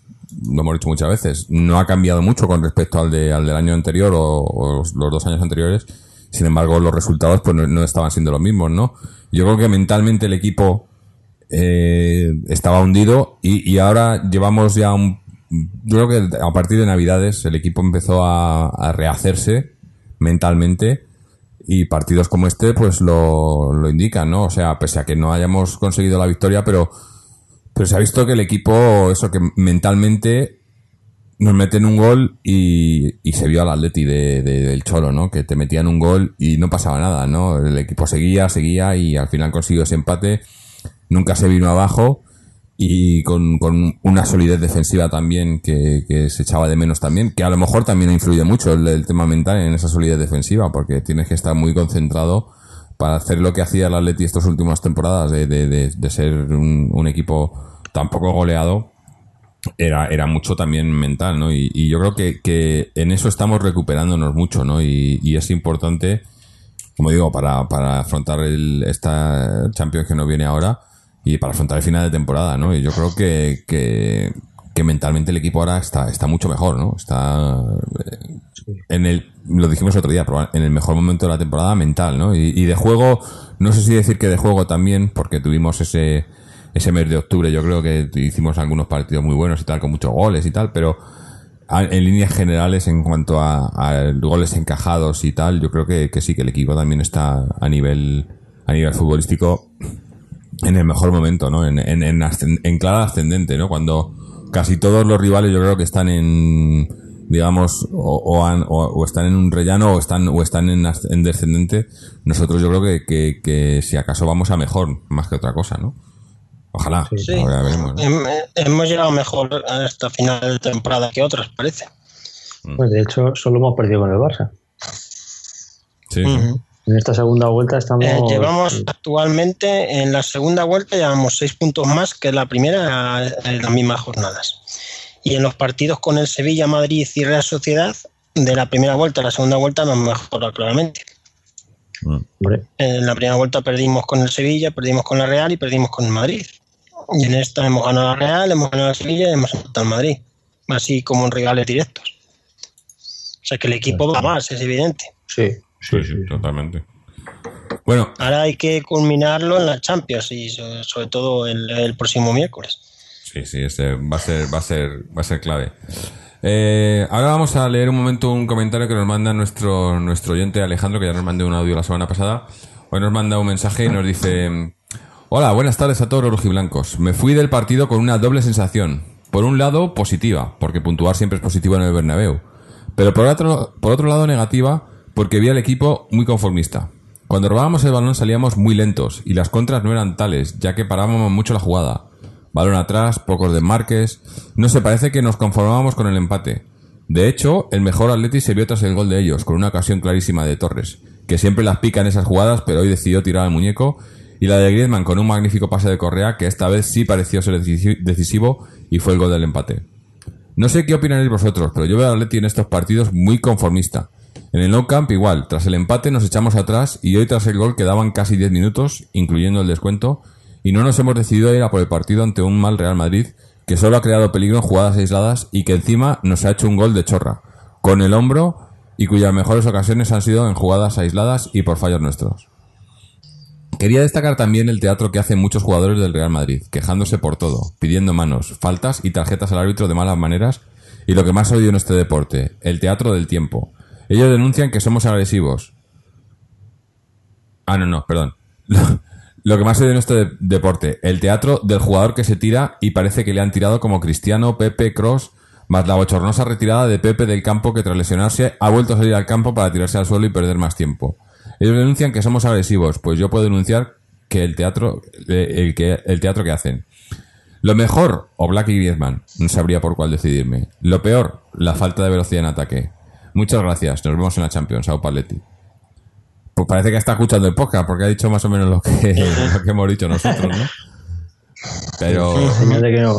lo hemos dicho muchas veces, no ha cambiado mucho con respecto al, de, al del año anterior o, los dos años anteriores. Sin embargo, los resultados pues no, estaban siendo los mismos, ¿no? Yo creo que mentalmente el equipo eh, estaba hundido y, y ahora llevamos ya un... Yo creo que a partir de Navidades el equipo empezó a, a rehacerse mentalmente y partidos como este pues lo, lo indican, ¿no? O sea, pese a que no hayamos conseguido la victoria, pero, pero se ha visto que el equipo, eso que mentalmente nos meten un gol y, se vio al Atleti de, de- del Cholo, ¿no? Que te metían un gol y no pasaba nada, ¿no? El equipo seguía, seguía y al final consiguió ese empate, nunca se vino abajo y con, una solidez defensiva también que, se echaba de menos también, que a lo mejor también influye mucho el, tema mental en esa solidez defensiva, porque tienes que estar muy concentrado para hacer lo que hacía el Atleti estas últimas temporadas, de, de, ser un, un, equipo tan poco goleado, era, era mucho también mental, ¿no? Y, y yo creo que, que, en eso estamos recuperándonos mucho, ¿no? Y, y es importante, como digo, para, para afrontar el, esta Champions que nos viene ahora, y para afrontar el final de temporada, ¿no? Y yo creo que, que, mentalmente el equipo ahora está, está mucho mejor, ¿no? Está en el, lo dijimos otro día, en el mejor momento de la temporada mental, ¿no? Y, y de juego, no sé si decir que de juego también, porque tuvimos ese, ese mes de octubre, yo creo que hicimos algunos partidos muy buenos y tal, con muchos goles y tal, pero en líneas generales, en cuanto a, goles encajados y tal, yo creo que, que sí, que el equipo también está a nivel, a nivel futbolístico en el mejor momento, ¿no? En, en, en, en, clara ascendente, ¿no? Cuando casi todos los rivales yo creo que están en, digamos, o, o, o, o están en un rellano o están, o están en, en descendente, nosotros yo creo que, que, que, si acaso vamos a mejor, más que otra cosa, ¿no? Ojalá. Sí. Ahora veremos, ¿no? Hemos llegado mejor a esta final de temporada que otras, parece. Pues de hecho, solo hemos perdido con el Barça. Sí. Uh -huh. En esta segunda vuelta estamos. Eh, llevamos actualmente, en la segunda vuelta, llevamos seis puntos más que la primera en las mismas jornadas. Y en los partidos con el Sevilla, Madrid y Real Sociedad, de la primera vuelta a la segunda vuelta nos mejora claramente. Mm. En la primera vuelta perdimos con el Sevilla, perdimos con la Real y perdimos con el Madrid. Y en esta hemos ganado la Real, hemos ganado la Sevilla y hemos ganado al Madrid. Así como en rivales directos. O sea que el equipo va más, es evidente. Sí. Sí, sí, sí, totalmente. Bueno. Ahora hay que culminarlo en la Champions y sobre todo el, el próximo miércoles. Sí, sí, este va a ser, va a ser, va a ser clave. Eh, ahora vamos a leer un momento un comentario que nos manda nuestro, nuestro oyente Alejandro, que ya nos mandó un audio la semana pasada. Hoy nos manda un mensaje y nos dice: Hola, buenas tardes a todos los rojiblancos. Me fui del partido con una doble sensación. Por un lado, positiva, porque puntuar siempre es positivo en el Bernabéu. Pero por otro, por otro lado, negativa, porque vi al equipo muy conformista. Cuando robábamos el balón salíamos muy lentos y las contras no eran tales, ya que parábamos mucho la jugada. Balón atrás, pocos desmarques. No se parece que nos conformábamos con el empate. De hecho, el mejor Atleti se vio tras el gol de ellos, con una ocasión clarísima de Torres, que siempre las pica en esas jugadas, pero hoy decidió tirar al muñeco, y la de Griezmann con un magnífico pase de Correa, que esta vez sí pareció ser decisivo y fue el gol del empate. No sé qué opinaréis vosotros, pero yo veo al Atleti en estos partidos muy conformista. En el No Camp igual, tras el empate nos echamos atrás y hoy tras el gol quedaban casi 10 minutos, incluyendo el descuento, y no nos hemos decidido a ir a por el partido ante un mal Real Madrid que solo ha creado peligro en jugadas aisladas y que encima nos ha hecho un gol de chorra, con el hombro y cuyas mejores ocasiones han sido en jugadas aisladas y por fallos nuestros. Quería destacar también el teatro que hacen muchos jugadores del Real Madrid, quejándose por todo, pidiendo manos, faltas y tarjetas al árbitro de malas maneras, y lo que más odio en este deporte, el teatro del tiempo. Ellos denuncian que somos agresivos. Ah, no, no, perdón. Lo que más odio en este deporte, el teatro del jugador que se tira y parece que le han tirado como Cristiano, Pepe, Cross, más la bochornosa retirada de Pepe del campo que tras lesionarse ha vuelto a salir al campo para tirarse al suelo y perder más tiempo. Ellos denuncian que somos agresivos, pues yo puedo denunciar que el teatro, el, que, el teatro que hacen. Lo mejor, o Black y Griezmann, no sabría por cuál decidirme. Lo peor, la falta de velocidad en ataque. Muchas gracias, nos vemos en la Champions, Sao Paletti. Pues parece que está escuchando el podcast, porque ha dicho más o menos lo que, lo que hemos dicho nosotros, ¿no? Pero. que no.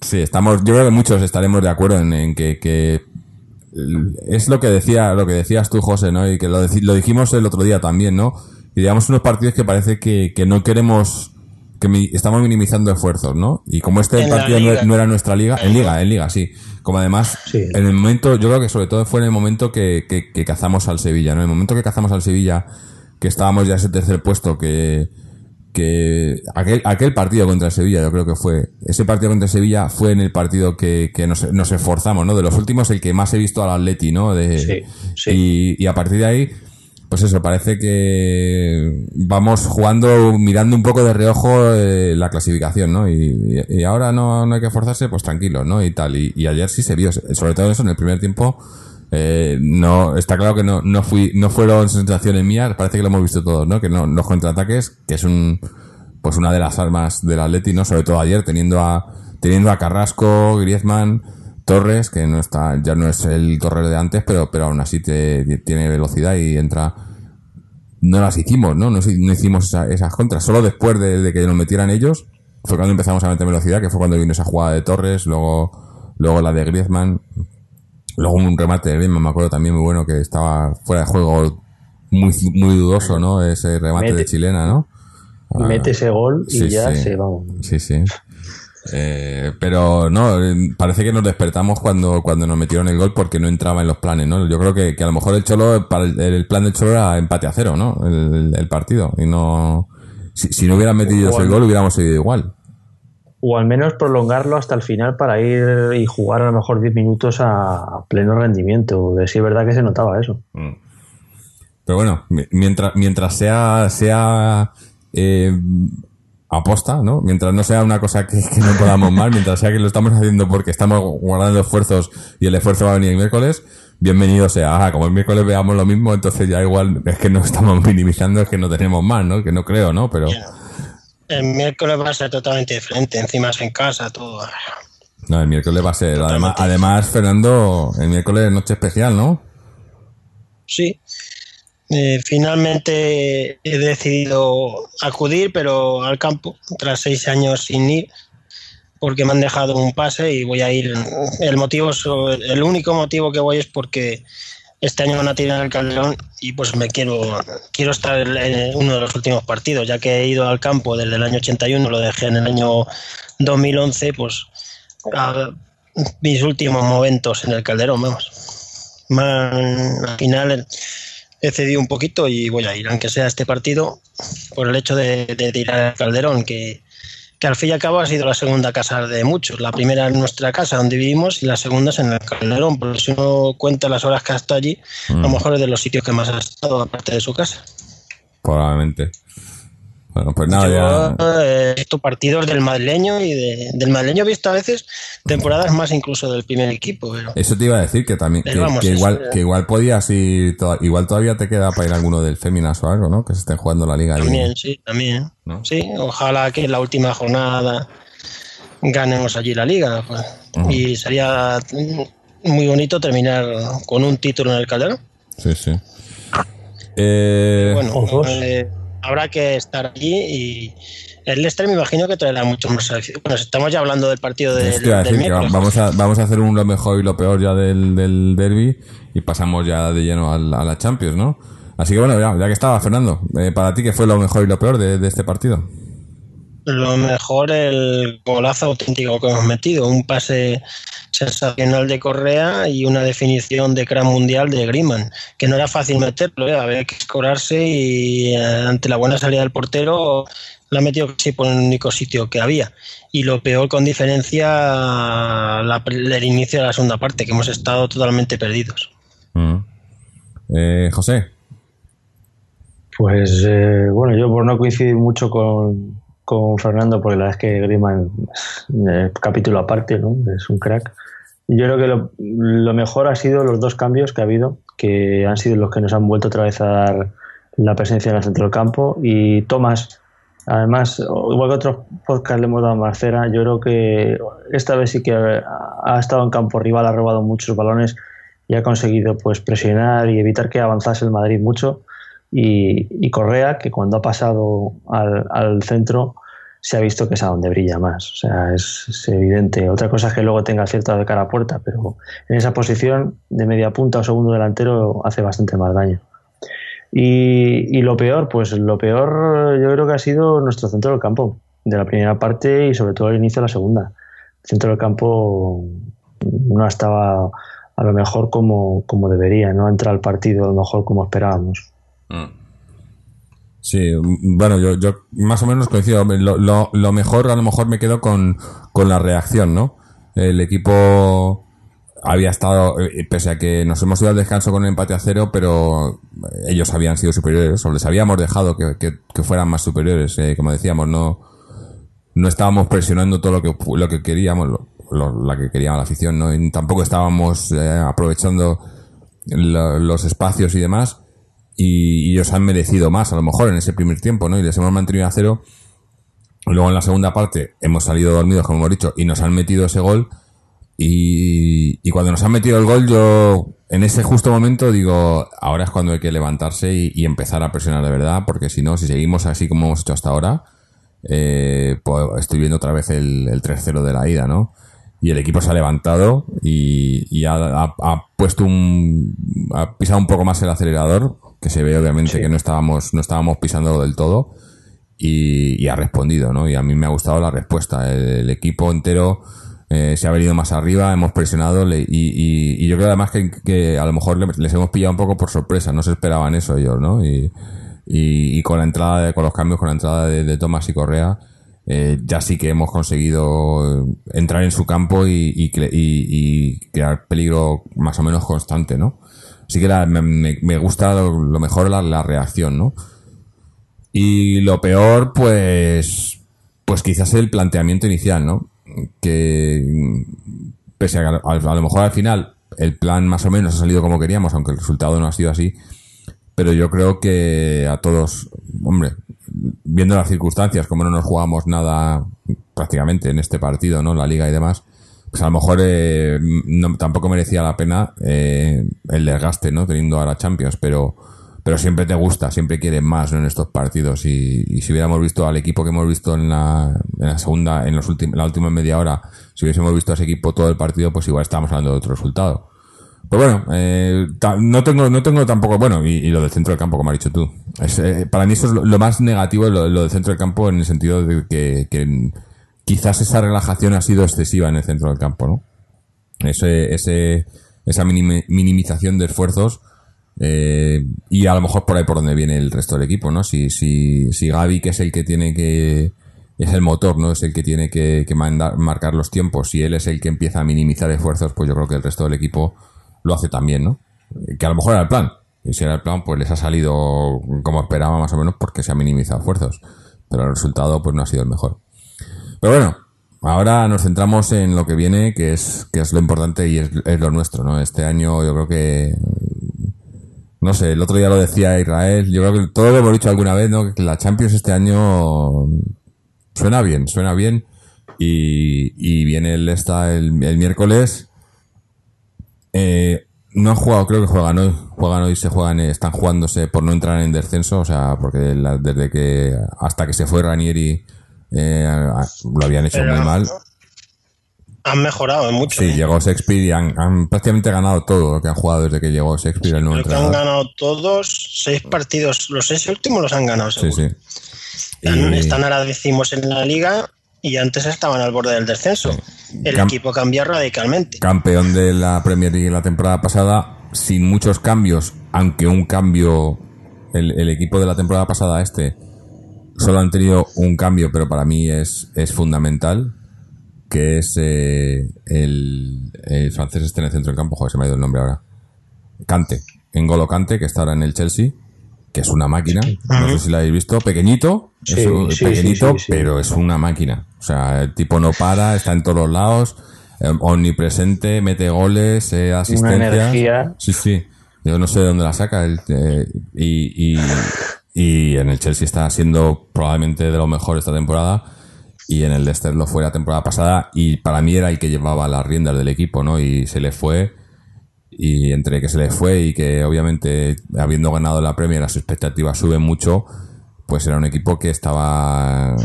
Sí, estamos. Yo creo que muchos estaremos de acuerdo en, en que, que, es lo que decía, lo que decías tú, José, ¿no? Y que lo, lo dijimos el otro día también, ¿no? Y digamos unos partidos que parece que, que no queremos que mi, estamos minimizando esfuerzos, ¿no? Y como este En partido no, liga. no era nuestra liga, en liga, en liga, sí. Como además, Sí. en el momento, yo creo que sobre todo fue en el momento que, que, que cazamos al Sevilla, ¿no? En el momento que cazamos al Sevilla, que estábamos ya en ese tercer puesto, que, que aquel, aquel partido contra Sevilla, yo creo que fue, ese partido contra Sevilla fue en el partido que, que nos, nos esforzamos, ¿no? De los últimos, el que más he visto al Atleti, ¿no? De, Sí, sí. Y, y a partir de ahí, pues eso, parece que vamos jugando, mirando un poco de reojo eh, la clasificación, ¿no? Y, y ahora no, no hay que forzarse, pues tranquilo, ¿no? Y tal. Y, y ayer sí se vio, sobre todo eso en el primer tiempo. Eh, no, está claro que no, no fui, no fueron sensaciones mías, parece que lo hemos visto todos, ¿no? Que no, los contraataques, que es un, pues una de las armas del Atleti, ¿no? Sobre todo ayer, teniendo a, teniendo a Carrasco, Griezmann, Torres, que no está, ya no es el Torres de antes, pero, pero aún así te- tiene velocidad y entra. No las hicimos, ¿no? No, hicimos esa- esas contras. Solo después de, de que nos metieran ellos, fue cuando empezamos a meter velocidad, que fue cuando vino esa jugada de Torres, luego, luego la de Griezmann, luego un remate de Griezmann, me acuerdo también muy bueno, que estaba fuera de juego muy, muy dudoso, ¿no? Ese remate Mete- de chilena, ¿no? Y mete ese gol y Sí, ya sí. se vamos. Sí, sí. Eh, pero no, parece que nos despertamos cuando, cuando nos metieron el gol porque no entraba en los planes, ¿no? Yo creo que, que a lo mejor el Cholo, para el, el plan del Cholo era empate a cero, ¿no? El, el partido. Y no. Si, si no hubieran metido el gol, hubiéramos seguido igual. O al menos prolongarlo hasta el final para ir y jugar a lo mejor 10 minutos a pleno rendimiento. De sí es verdad que se notaba eso. Pero bueno, mi- mientras, mientras sea, sea eh, aposta, ¿no? Mientras no sea una cosa que, que no podamos más, mientras sea que lo estamos haciendo porque estamos guardando esfuerzos y el esfuerzo va a venir el miércoles, bienvenido sea. Ah, como el miércoles veamos lo mismo, entonces ya igual es que no estamos minimizando, es que no tenemos más, ¿no? Que no creo, ¿no? Pero El miércoles va a ser totalmente diferente, encima es en casa, todo. no, el miércoles va a ser. Además, además, Fernando, el miércoles es noche especial, ¿no? Sí. Eh, finalmente he decidido acudir, pero al campo, tras seis años sin ir, porque me han dejado un pase y voy a ir. El motivo, el único motivo que voy es porque este año van a tirar el Calderón y pues me quiero quiero estar en uno de los últimos partidos, ya que he ido al campo desde el año 81, lo dejé en el año 2011, pues mis últimos momentos en el Calderón, vamos. Al final he cedido un poquito y voy a ir, aunque sea este partido, por el hecho de, de tirar el Calderón, que, que al fin y al cabo ha sido la segunda casa de muchos. La primera es nuestra casa donde vivimos y la segunda es en el Calderón, porque si uno cuenta las horas que ha estado allí, a lo mejor es de los sitios que más ha estado, aparte de su casa. Probablemente. Bueno, pues nada, Yo ya. eh, he visto partidos del madrileño y de- del madrileño he visto a veces temporadas más incluso del primer equipo, pero Eso te iba a decir que también, que, vamos, igual, que igual podías ir, igual todavía te queda para ir a alguno del Féminas o algo, ¿no? Que se estén jugando la liga. ahí. también, sí, también. ¿No? Sí, ojalá que en la última jornada ganemos allí la liga. pues. Y sería muy bonito terminar con un título en el Calderón. Sí, sí. Eh, Bueno, eh, habrá que estar allí y el Leicester me imagino que traerá mucho más. Bueno, estamos ya hablando del partido del, a vamos a, vamos a hacer un lo mejor y lo peor ya del, del derby y pasamos ya de lleno al- a, la Champions, ¿no? Así que bueno, ya, ya que estaba, Fernando, eh, para ti, ¿qué fue lo mejor y lo peor de, de este partido? Lo mejor el golazo auténtico que hemos metido, un pase sensacional de Correa y una definición de gran mundial de Griezmann, que no era fácil meterlo, ¿eh? había que escorarse y eh, ante la buena salida del portero la ha metido casi por el único sitio que había. Y lo peor con diferencia la- el inicio de la segunda parte, que hemos estado totalmente perdidos. Mm. Eh, José, Pues eh, bueno, yo por no coincidir mucho con, con Fernando, porque la verdad es que Griezmann es capítulo aparte, ¿no? Es un crack. Yo creo que lo, lo mejor ha sido los dos cambios que ha habido, que han sido los que nos han vuelto otra vez a dar la presencia en el centro del campo. Y Tomás, además, igual que otros podcasts le hemos dado a Marcera, yo creo que esta vez sí que ha, estado en campo rival, ha robado muchos balones y ha conseguido pues presionar y evitar que avanzase el Madrid mucho y, y Correa, que cuando ha pasado al, al centro se ha visto que es a donde brilla más. O sea, es, evidente. Otra cosa es que luego tenga acierto de cara a puerta, pero en esa posición de media punta o segundo delantero hace bastante más daño. Y, y lo peor, pues lo peor yo creo que ha sido nuestro centro del campo, de la primera parte y sobre todo el inicio de la segunda. Centro del campo no estaba a lo mejor como, como debería, no entra al partido a lo mejor como esperábamos. Sí, bueno, yo, yo más o menos coincido. Lo, lo, lo mejor, a lo mejor me quedo con, con la reacción, ¿no? El equipo había estado, eh, pese a que nos hemos ido al descanso con un empate a cero, pero ellos habían sido superiores, o les habíamos dejado que, que, que fueran más superiores, eh, como decíamos, no, no estábamos presionando todo lo que, lo que queríamos, lo, lo- la que quería la afición, ¿no? Y tampoco estábamos eh, aprovechando lo- los espacios y demás y, ellos han merecido más a lo mejor en ese primer tiempo, ¿no? Y les hemos mantenido a cero Luego en la segunda parte hemos salido dormidos, como hemos dicho, y nos han metido ese gol. Y, y cuando nos han metido el gol, yo en ese justo momento digo, ahora es cuando hay que levantarse y, empezar a presionar de verdad, porque si no, si seguimos así como hemos hecho hasta ahora, eh, pues estoy viendo otra vez el, el 3-0 de la ida, ¿no? Y el equipo se ha levantado y, y ha, ha- ha puesto un. ha pisado un poco más el acelerador, que se ve obviamente que no estábamos, no estábamos pisando del todo. Y, y ha respondido, ¿no? Y a mí me ha gustado la respuesta. El, el equipo entero eh, se ha venido más arriba, hemos presionado le- y, y- y yo creo además que, que a lo mejor le- les hemos pillado un poco por sorpresa, no se esperaban eso ellos, ¿no? Y, con la entrada, de- con los cambios, con la entrada de, de Tomás y Correa, eh, ya sí que hemos conseguido entrar en su campo y, y, cre- y- y crear peligro más o menos constante, ¿no? Así que la- me, me- gusta lo, mejor la, la reacción, ¿no? Y lo peor, pues, pues quizás el planteamiento inicial, ¿no? Que pese a a, a lo mejor al final el plan más o menos ha salido como queríamos, aunque el resultado no ha sido así, pero yo creo que a todos, hombre, viendo las circunstancias, como no nos jugamos nada prácticamente en este partido, ¿no? La liga y demás, pues a lo mejor eh, no- tampoco merecía la pena eh, el desgaste, ¿no? Teniendo ahora Champions, pero pero siempre te gusta, siempre quieres más ¿no? en estos partidos y, y si hubiéramos visto al equipo que hemos visto en la, en la segunda, en los últimos, la última media hora, si hubiésemos visto a ese equipo todo el partido, pues igual estábamos hablando de otro resultado. Pero bueno, eh, no tengo, no tengo tampoco, bueno, y, lo del centro del campo, como has dicho tú. Eh, para mí eso es lo, lo más negativo, lo, lo del centro del campo, en el sentido de que, que quizás esa relajación ha sido excesiva en el centro del campo, ¿no? Ese, ese, esa minimi- minimización de esfuerzos, eh, y a lo mejor por ahí por donde viene el resto del equipo, ¿no? Si, si, si Gaby, que es el que tiene que, es el motor, ¿no? Es el que tiene que, que mandar- marcar los tiempos. Si él es el que empieza a minimizar esfuerzos, pues yo creo que el resto del equipo lo hace también, ¿no? Que a lo mejor era el plan. Y si era el plan, pues les ha salido como esperaba más o menos porque se ha minimizado esfuerzos. Pero el resultado, pues no ha sido el mejor. Pero bueno, ahora nos centramos en lo que viene, que es, que es lo importante y es, es lo nuestro, ¿no? Este año yo creo que no sé, el otro día lo decía Israel, yo creo que todo lo hemos dicho alguna vez, ¿no? Que la Champions este año suena bien, suena bien. Y, viene el esta el, el miércoles. Eh, no han jugado, creo que juegan hoy. Juegan hoy, se juegan, eh, están jugándose por no entrar en descenso, o sea, porque la- desde que hasta que se fue Ranieri eh, lo habían hecho Pero- muy mal. Han mejorado mucho. Sí, ¿eh? llegó Shakespeare y han, han prácticamente ganado todo lo que han jugado desde que llegó Shakespeare, el nuevo Creo que han entrenador. ganado todos seis partidos. Los seis últimos los han ganado, Sí, seguro. sí. Están, Y- están ahora decimos en la liga y antes estaban al borde del descenso. El Cam- equipo cambió radicalmente. campeón de la Premier League la temporada pasada, sin muchos cambios, aunque un cambio, el, el equipo de la temporada pasada este, solo han tenido un cambio, pero para mí es, es fundamental, que es eh, el, el francés este en el centro del campo, joder, se me ha ido el nombre ahora. Cante, Engolo Cante, que está ahora en el Chelsea, que es una máquina, no sé si la habéis visto, pequeñito, es Sí, un- sí, sí, pequeñito, sí, sí. pero es una máquina. O sea, el tipo no para, está en todos los lados, eh, omnipresente, mete goles, eh, asistencias. energía. Sí, sí. Yo no sé de dónde la saca. él, eh, y, y, y en el Chelsea está siendo probablemente de lo mejor esta temporada. Y en el Leicester lo fue la temporada pasada. Y para mí era el que llevaba las riendas del equipo, ¿no? Y se le fue. Y entre que se le fue y que obviamente habiendo ganado la Premier las expectativas suben mucho, pues era un equipo que estaba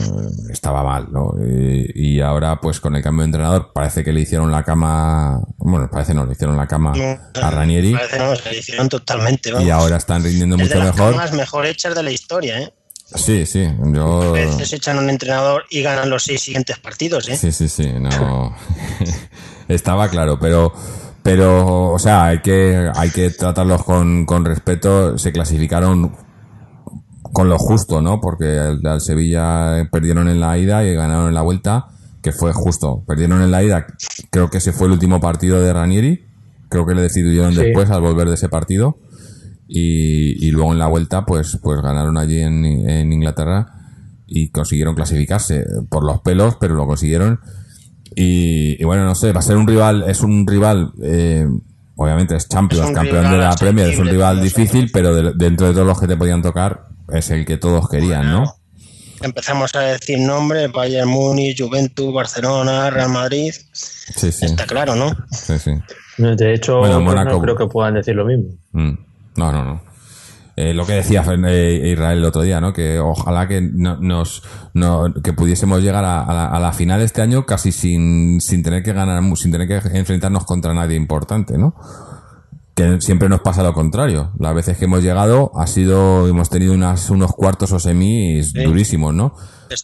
estaba mal, ¿no? Y, y ahora pues con el cambio de entrenador parece que le hicieron la cama, bueno, parece no, le hicieron la cama No, a Ranieri Parece, no, se le hicieron totalmente. vamos. y ahora están rindiendo es mucho de las mejor. camas mejor hechas de la historia, ¿eh? Sí, sí, yo A veces echan un entrenador y ganan los seis siguientes partidos, ¿eh? Sí, sí, sí, no. Estaba claro, pero, pero, o sea, hay que, hay que tratarlos con, con respeto. Se clasificaron con lo justo, ¿no? Porque al, al Sevilla perdieron en la ida y ganaron en la vuelta, que fue justo. Perdieron en la ida, creo que ese fue el último partido de Ranieri. Creo que le decidieron Sí. después al volver de ese partido. Y, y luego en la vuelta, pues, pues ganaron allí en, en Inglaterra y consiguieron clasificarse por los pelos, pero lo consiguieron. Y, y bueno, no sé, va a ser un rival, es un rival, eh, obviamente es Champions, Es campeón de rival la Premier, es un rival difícil, pero de- dentro de todos los que te podían tocar, es el que todos querían, ¿no? empezamos a decir nombres, Bayern Múnich, Juventus, Barcelona, Real Madrid, Sí, sí. está claro, ¿no? Sí, sí. De hecho, Bueno, pues, Mónaco- no creo que puedan decir lo mismo. Mm. No, no, no. Eh, lo que decía eh, Israel el otro día, ¿no? Que ojalá que no- nos no- que pudiésemos llegar a, a la, a la final este año casi sin, sin tener que ganar, sin tener que enfrentarnos contra nadie importante, ¿no? Que siempre nos pasa lo contrario. Las veces que hemos llegado ha sido, hemos tenido unas, unos cuartos o semis Sí. durísimos, ¿no?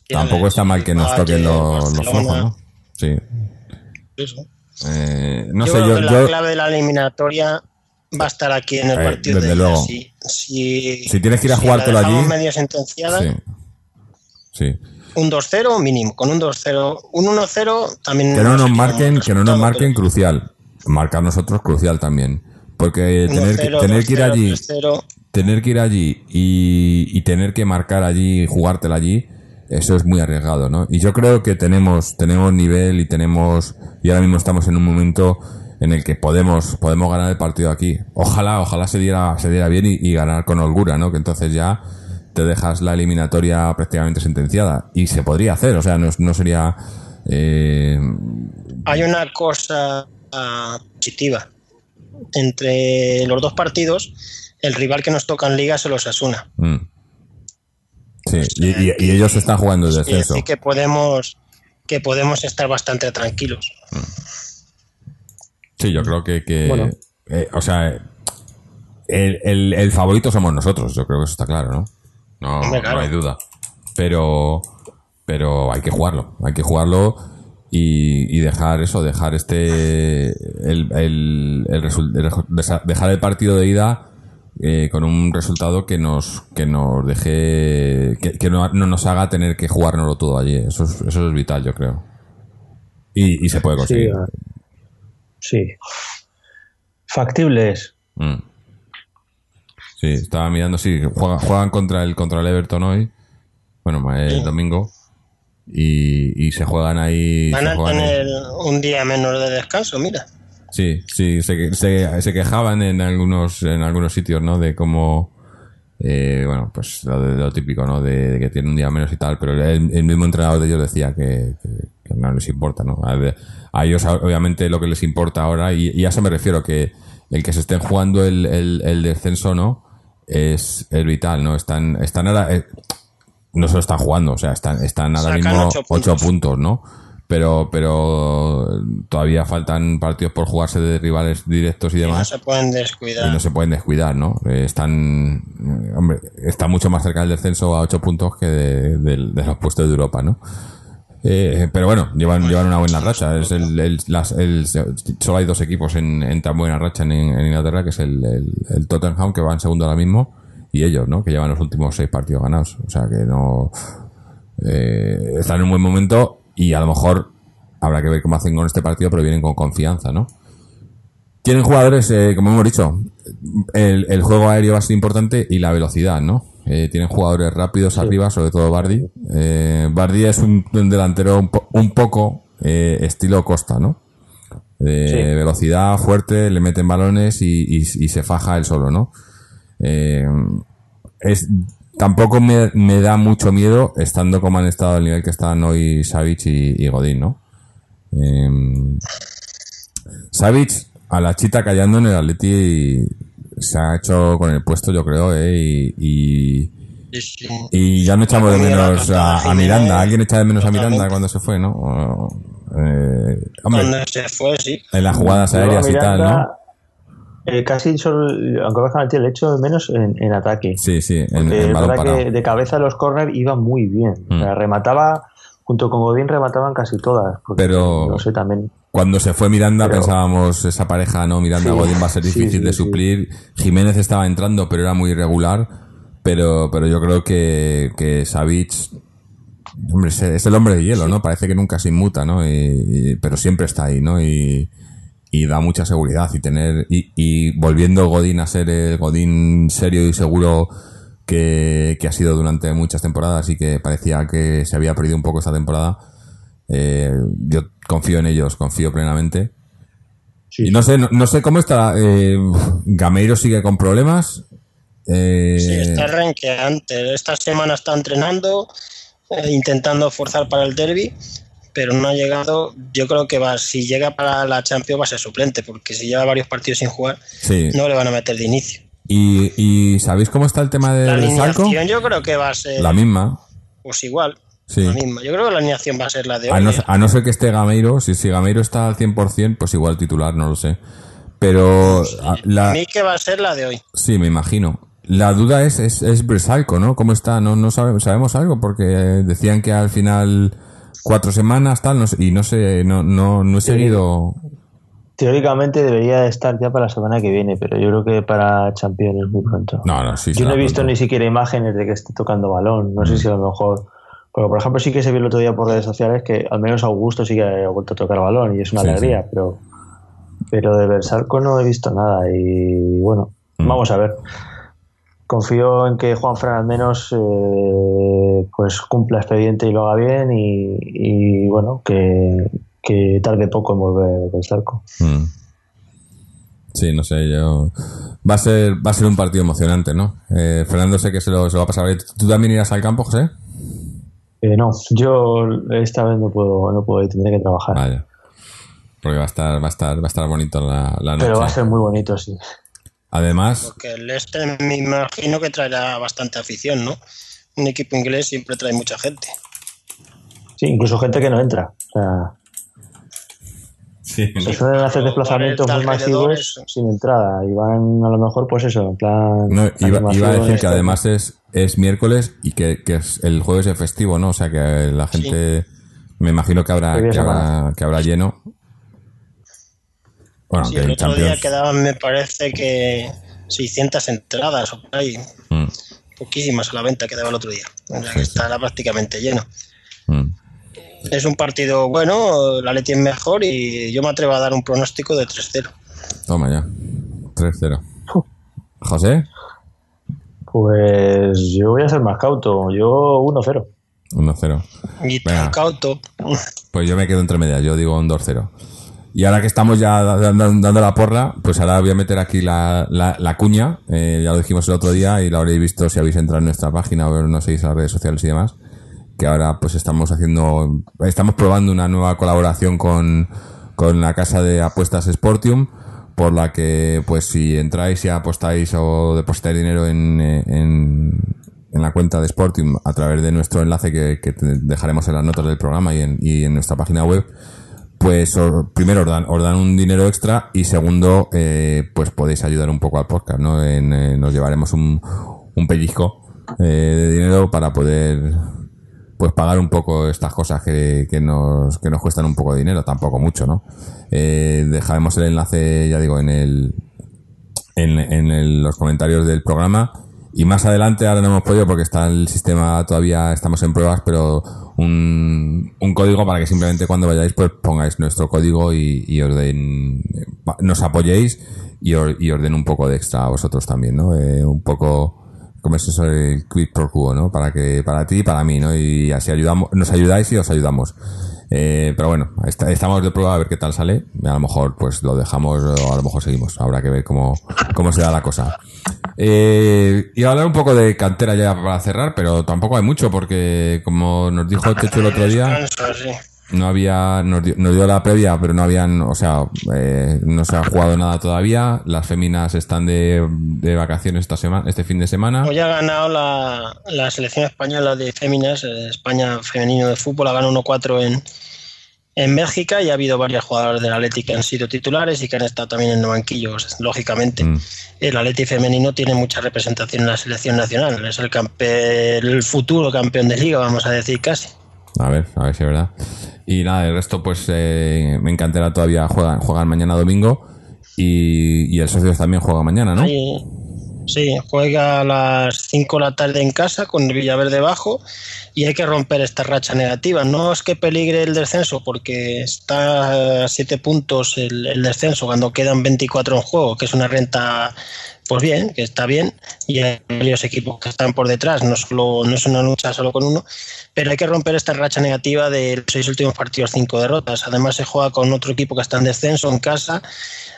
Tampoco está mal que nos toquen los, los Barcelona. ojos, ¿no? Sí. Eso. Eh, no yo sé, creo yo, que yo- la clave de la eliminatoria va a estar aquí en el Eh, partido desde de luego. Si, si, Si tienes que ir a si jugártelo allí- medio sentenciada, sí. Sí. un 2-0 mínimo, con un 2-0, un 1-0 también Que no nos marquen, que no nos marquen crucial. Marcar nosotros crucial también. Porque tener, que- 1-0, tener que ir 2-0, allí, 3-0, tener que ir allí y, y tener que marcar allí y jugártela allí, eso es muy arriesgado, ¿no? Y yo creo que tenemos, tenemos nivel y tenemos, y ahora mismo estamos en un momento en el que podemos, podemos ganar el partido aquí. Ojalá, ojalá se diera, se diera bien y, y ganar con holgura, ¿no? Que entonces ya te dejas la eliminatoria prácticamente sentenciada. Y se podría hacer, o sea, no, no sería, eh, Hay una cosa ah, positiva. Entre los dos partidos, el rival que nos toca en liga se los asuna. Mm. Sí, y, y- y ellos están jugando el Y descenso. decir que podemos que podemos estar bastante tranquilos. Sí, yo creo que, que Bueno. eh, o sea, el, el- el favorito somos nosotros, yo creo que eso está claro, ¿no? No, Hombre, claro. no hay duda. Pero, pero hay que jugarlo, hay que jugarlo y, y dejar eso, dejar este, el, el, el el dejar el partido de ida eh, con un resultado que nos, que nos deje, que, que no, no nos haga tener que jugárnoslo todo allí. Eso es, eso es vital, yo creo. Y, y se puede Sí, conseguir. ah, sí. Factibles. Mm. Sí, estaba mirando, sí, juegan, juegan contra el contra el Everton hoy, bueno, el domingo, y, y se juegan ahí. Van a tener un día menos de descanso, mira. Sí, sí, se, se, se quejaban en algunos en algunos sitios, ¿no? De cómo, eh, bueno, pues lo, de- lo típico, ¿no? De, de que tienen un día menos y tal, pero el, el mismo entrenador de ellos decía que, que- que no les importa, ¿no? A, ellos, obviamente, lo que les importa ahora, y, y a eso me refiero, que el que se estén jugando el, el, el descenso, ¿no? Es, es vital, ¿no? Están, están ahora, eh, no se lo están jugando, o sea, están, están ahora Sacan mismo ocho ocho puntos. puntos, ¿no? Pero, pero todavía faltan partidos por jugarse de rivales directos y Y no demás se pueden y descuidar. no se pueden descuidar, ¿no? Eh, están, eh, hombre, está mucho más cerca del descenso a ocho puntos que de, de- de los puestos de Europa, ¿no? Eh, pero bueno, llevan, llevan una buena racha. Es el, el- las- el- solo hay dos equipos en, en tan buena racha en, en Inglaterra, que es el, el- el Tottenham, que va en segundo ahora mismo, y ellos, ¿no? Que llevan los últimos seis partidos ganados. O sea que no... eh, están en un buen momento y a lo mejor habrá que ver cómo hacen con este partido, pero vienen con confianza, ¿no? Tienen jugadores, eh, como hemos dicho, el, el juego aéreo va a ser importante y la velocidad, ¿no? Eh, tienen jugadores rápidos arriba, sobre todo Bardi. Eh, Bardi es un, un delantero un, po- un poco estilo Costa, ¿no? De Sí. velocidad fuerte, le meten balones y, y- y se faja él solo, ¿no? Eh, es, tampoco me, me da mucho miedo estando como han estado al nivel que están hoy Savic y, y Godín, ¿no? Eh, Savic a la chita callando en el Atleti se ha hecho con el puesto, yo creo, ¿eh? Y, y, y ya no echamos de menos a, Miranda. ¿Alguien echa de menos a Miranda cuando se fue, no? O, eh, hombre, Cuando se fue, sí. en las jugadas aéreas y tal, ¿no? Eh, casi solo, aunque bajan al tío, le echo menos en, en ataque. Sí, sí, en, en verdad que de cabeza los corner iba muy bien. O sea, Mm. remataba, junto con Godín remataban casi todas. Pero- No sé, también. Cuando se fue Miranda Pero- pensábamos esa pareja, ¿no? Miranda Sí, Godín va a ser difícil sí, de suplir. Jiménez estaba entrando, pero era muy irregular. Pero, pero yo creo que, que Savic, hombre, es, es el hombre de hielo, ¿no? Parece que nunca se inmuta, ¿no? Y- y- pero siempre está ahí, ¿no? Y, y da mucha seguridad y tener, y, y volviendo Godín a ser el Godín serio y seguro que, que ha sido durante muchas temporadas y que parecía que se había perdido un poco esta temporada, eh, yo confío en ellos, confío plenamente. Sí, Y no sé, no, no sé cómo está. Eh, Gameiro sigue con problemas. Eh, Sí, está renqueante. Esta semana está entrenando eh, intentando forzar para el derby, pero no ha llegado. Yo creo que va, si llega para la Champions va a ser suplente, porque si lleva varios partidos sin jugar, Sí. no le van a meter de inicio. ¿Y, y sabéis cómo está el tema La del Salco? yo creo que va a ser La misma. pues igual, Sí. la misma. Yo creo que la alineación va a ser la de A hoy. no, ¿eh? a no ser que esté Gameiro, si, si Gameiro está al 100%, pues igual titular, no lo sé. Pero A la, mí que va a ser la de hoy. sí, me imagino. La duda es, es, es Bresalco, ¿no? ¿Cómo está? No, no sabe- sabemos algo, porque decían que al final cuatro semanas, tal, no sé- y no sé, no, no, no he seguido. Teóricamente debería de estar ya para la semana que viene, pero yo creo que para Champions es muy pronto. No, no, sí. yo no he visto pronto. ni siquiera imágenes de que esté tocando balón. No sé si a lo mejor. Porque, por ejemplo, sí que se vio el otro día por redes sociales que al menos Augusto sí que ha vuelto a tocar balón y es una Sí, alegría, pero pero de Bersalco no he visto nada y bueno, Mm. vamos a ver. Confío en que Juan Fran al menos eh, pues cumpla expediente y lo haga bien y, y, bueno, que, que tarde poco en volver Bersalco. Mm. Sí, no sé, yo... Va a ser, va a ser un partido emocionante, ¿no? Eh, Fernando sé que se lo, se lo va a pasar. ¿Tú también irás al campo, José? Eh, no, yo esta vez no puedo, no puedo ir, tendré que trabajar. Vaya. Porque va a estar, va a estar, va a estar bonito la, la noche. Pero va a ser muy bonito, sí. Además, Porque el este me imagino que traerá bastante afición, ¿no? Un equipo inglés siempre trae mucha gente. Sí, incluso gente que no entra. O sea, se suelen hacer desplazamientos muy masivos sin entrada y van a lo mejor, pues eso, en plan. no, iba, iba a decir que esto. además es, es miércoles y que, que es el jueves es festivo, ¿no? O sea que la gente, me imagino que habrá, que habrá, que habrá lleno. Bueno, Sí, que el otro día quedaban, me parece que 600 entradas o por ahí. Mm, Poquísimas a la venta quedaba el otro día. O sea Sí, que sí. estará prácticamente lleno. mm. Es un partido bueno, la Leti es mejor y yo me atrevo a dar un pronóstico de 3-0. Toma ya. 3-0. José, Pues yo voy a ser más cauto. Yo 1-0. 1-0. Y tan cauto. Pues yo me quedo entre medias, yo digo un 2-0. Y ahora que estamos ya dando, la porra, pues ahora voy a meter aquí la, la, la cuña. Eh, ya lo dijimos el otro día y lo habréis visto si habéis entrado en nuestra página o no seguís las redes sociales y demás. Que ahora pues estamos haciendo, estamos probando una nueva colaboración con, con la casa de apuestas Sportium, por la que pues si entráis y apostáis o depositáis dinero en, en, en la cuenta de Sportium a través de nuestro enlace que, que dejaremos en las notas del programa y en, y en nuestra página web, pues primero os dan, os dan un dinero extra y segundo, eh, pues podéis ayudar un poco al podcast, ¿no? En, eh, nos llevaremos un, un pellizco eh, de dinero para poder pues pagar un poco estas cosas que, que nos, que nos cuestan un poco de dinero, tampoco mucho, ¿no? Eh, dejaremos el enlace, ya digo, en el, en, los comentarios del programa. Y más adelante, ahora no hemos podido porque está el sistema todavía, estamos en pruebas, pero un, un código para que simplemente cuando vayáis pues pongáis nuestro código y, y os den, nos apoyéis y os, y os un poco de extra a vosotros también, ¿no? Eh, un poco, como es eso, el quid pro quo, ¿no? Para que, para ti y para mí, ¿no? Y así ayudamos, nos ayudáis y os ayudamos. Eh, pero bueno, está- estamos de prueba a ver qué tal sale. A lo mejor pues lo dejamos o a lo mejor seguimos. Habrá que ver cómo, cómo se da la cosa. Eh, y hablar un poco de cantera ya para cerrar, pero tampoco hay mucho porque como nos dijo Chechu el otro día. No había, nos dio, nos dio la previa, pero no habían, o sea, eh, no se ha jugado nada todavía. Las féminas están de, de vacaciones esta semana, este fin de semana. Hoy ha ganado la, la selección española de féminas, eh, España femenino de fútbol, ha ganado 1-4 en, en Bélgica y ha habido varios jugadores del Atleti que han sido titulares y que han estado también en los banquillos, lógicamente. Mm. El Atleti femenino tiene mucha representación en la selección nacional, es el, campe- el futuro campeón de liga, vamos a decir casi. A ver, a ver si es verdad. Y nada, el resto, pues eh, me encantará todavía juegan, juegan mañana domingo y, y el Socios también juega mañana, ¿no? Sí, juega a las 5 de la tarde en casa con el Villaverde bajo y hay que romper esta racha negativa. No es que peligre el descenso porque está a 7 puntos el, el descenso cuando quedan 24 en juego, que es una renta pues bien, que está bien, y hay varios equipos que están por detrás, no, solo, no es una lucha solo con uno, pero hay que romper esta racha negativa de los seis últimos partidos, cinco derrotas. Además se juega con otro equipo que está en descenso en casa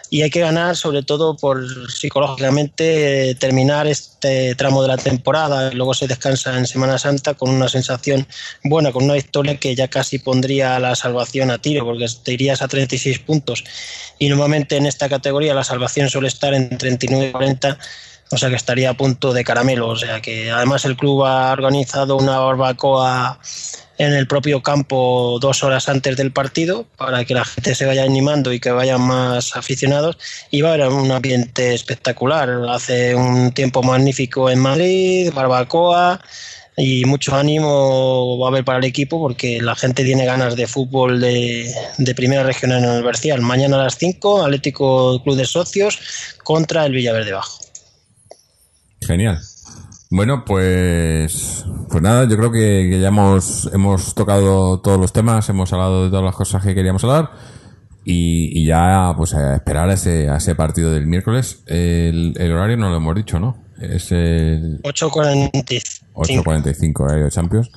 y hay que ganar sobre todo por psicológicamente terminar este tramo de la temporada luego se descansa en Semana Santa con una sensación buena, con una victoria que ya casi pondría la salvación a tiro porque te irías a 36 puntos y normalmente en esta categoría la salvación suele estar en 39 y 40 o sea que estaría a punto de caramelo. O sea que además el club ha organizado una barbacoa en el propio campo dos horas antes del partido para que la gente se vaya animando y que vayan más aficionados y va a haber un ambiente espectacular. Hace un tiempo magnífico en Madrid, barbacoa y mucho ánimo va a haber para el equipo porque la gente tiene ganas de fútbol de, primera regional en el Mañana a las 5, Atlético Club de Socios contra el Villaverde Bajo. Genial. Bueno, pues, pues nada, yo creo que, ya hemos, hemos tocado todos los temas, hemos hablado de todas las cosas que queríamos hablar y, ya pues a esperar a ese, a ese partido del miércoles. El, horario no lo hemos dicho, ¿no? Es el 8.45. 8.45 horario de Champions.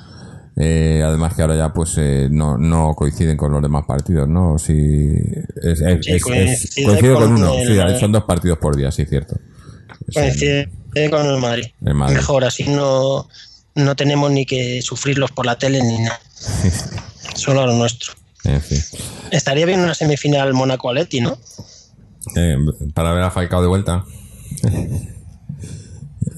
Eh, además que ahora ya pues eh, no, no coinciden con los demás partidos, ¿no? Si es, coincide, con, uno, sí, son dos partidos por día, sí, cierto. Coincide con el Madrid. Mejor, así no, no tenemos ni que sufrirlos por la tele ni nada. Solo lo nuestro. Estaría bien una semifinal Mónaco-Aleti, ¿no? Eh, para ver a Falcao de vuelta.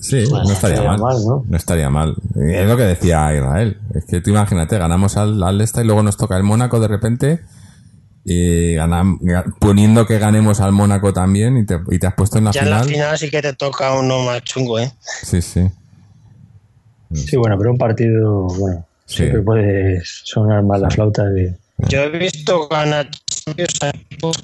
Sí, no estaría mal. ¿no? estaría mal. Es lo que decía Israel. Es que tú imagínate, ganamos al, al y luego nos toca el Mónaco de repente y ganam, poniendo que ganemos al Mónaco también y te, y te, has puesto en la final. Ya en la final sí que te toca uno más chungo, ¿eh? Sí, sí. Sí, bueno, pero un partido, bueno, siempre puedes sonar mal las flautas. Yo he visto ganar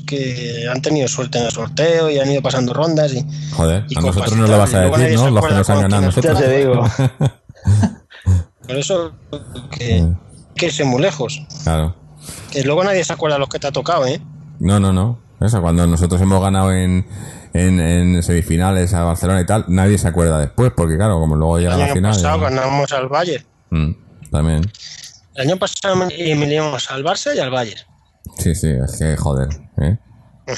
que han tenido suerte en el sorteo y han ido pasando rondas y. Joder, a nosotros no lo vas a decir, ¿no? Los que nos han ganado nosotros. Ya te digo. Por eso que, que irse muy lejos. Claro. Que luego nadie se acuerda de los que te ha tocado, ¿eh? No, no, no. Eso, cuando nosotros hemos ganado en, en, semifinales a Barcelona y tal, nadie se acuerda después, porque claro, como luego llega el la final. El año pasado ganamos al Bayern. Mm, también. El año pasado eliminamos al Barça y al Bayern. Sí, sí, es que joder. ¿eh?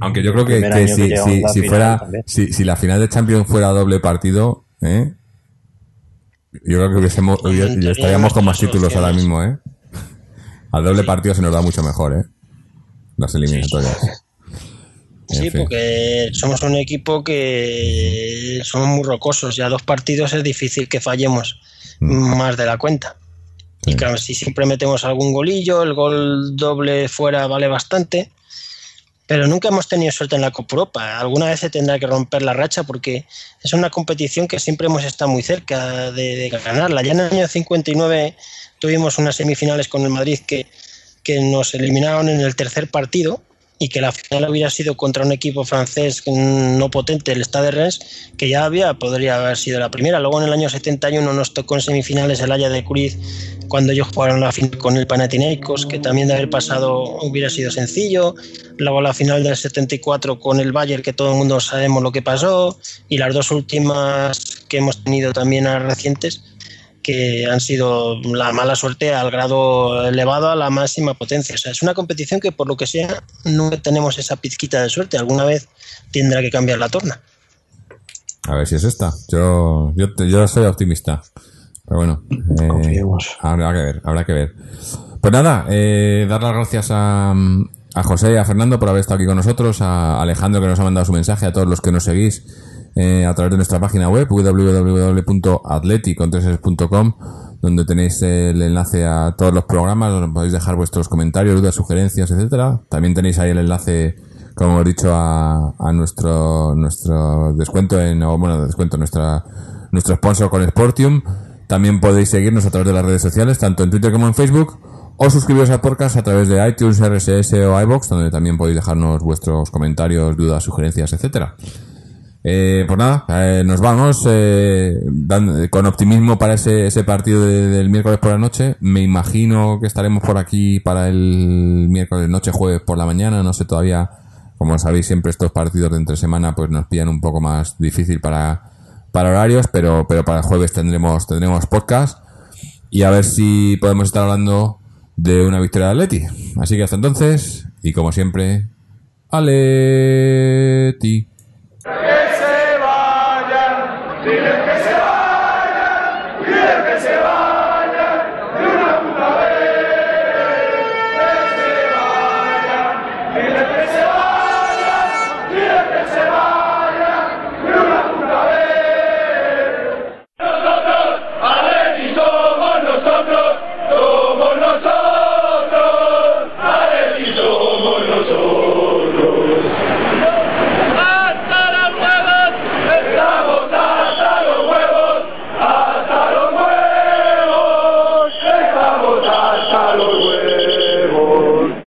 Aunque yo creo que, si, si, si fuera, si, si, la final de Champions fuera doble partido, ¿eh? yo creo que hubiésemos, estaríamos con más títulos ahora mismo, ¿eh? Al doble partido se nos da mucho mejor, ¿eh? Las eliminatorias. Sí, porque somos un equipo que somos muy rocosos y a dos partidos es difícil que fallemos mm. más de la cuenta. Y claro, si siempre metemos algún golillo, el gol doble fuera vale bastante, pero nunca hemos tenido suerte en la Copa Europa. Alguna vez se tendrá que romper la racha porque es una competición que siempre hemos estado muy cerca de, de ganarla. Ya en el año 59 tuvimos unas semifinales con el Madrid que, que nos eliminaron en el tercer partido y que la final hubiera sido contra un equipo francés no potente, el Stade de Rennes, que ya había, podría haber sido la primera. Luego en el año 71 nos tocó en semifinales el Haya de Cruz cuando ellos jugaron la final con el Panathinaikos, que también de haber pasado hubiera sido sencillo. Luego la final del 74 con el Bayern, que todo el mundo sabemos lo que pasó. Y las dos últimas que hemos tenido también recientes, que han sido la mala suerte al grado elevado a la máxima potencia. O sea, es una competición que por lo que sea no tenemos esa pizquita de suerte. Alguna vez tendrá que cambiar la torna. A ver si es esta. Yo, yo, yo soy optimista. Pero bueno, eh, habrá que ver, habrá que ver. Pues nada, eh, dar las gracias a, a José y a Fernando por haber estado aquí con nosotros, a Alejandro que nos ha mandado su mensaje, a todos los que nos seguís eh, a través de nuestra página web www.atleticontreses.com donde tenéis el enlace a todos los programas, donde podéis dejar vuestros comentarios, dudas, sugerencias, etcétera. También tenéis ahí el enlace, como hemos dicho, a, a nuestro nuestro descuento en, o bueno, descuento nuestra nuestro sponsor con Sportium. También podéis seguirnos a través de las redes sociales, tanto en Twitter como en Facebook, o suscribiros al podcast a través de iTunes, RSS o iBox, donde también podéis dejarnos vuestros comentarios, dudas, sugerencias, etcétera. Eh, pues nada, eh, nos vamos eh, con optimismo para ese, ese partido del miércoles por la noche. Me imagino que estaremos por aquí para el miércoles noche, jueves por la mañana. No sé todavía, como sabéis, siempre estos partidos de entre semana pues nos pillan un poco más difícil para, para horarios, pero, pero para el jueves tendremos, tendremos podcast y a ver si podemos estar hablando de una victoria de Atleti. Así que hasta entonces, y como siempre, Aleti.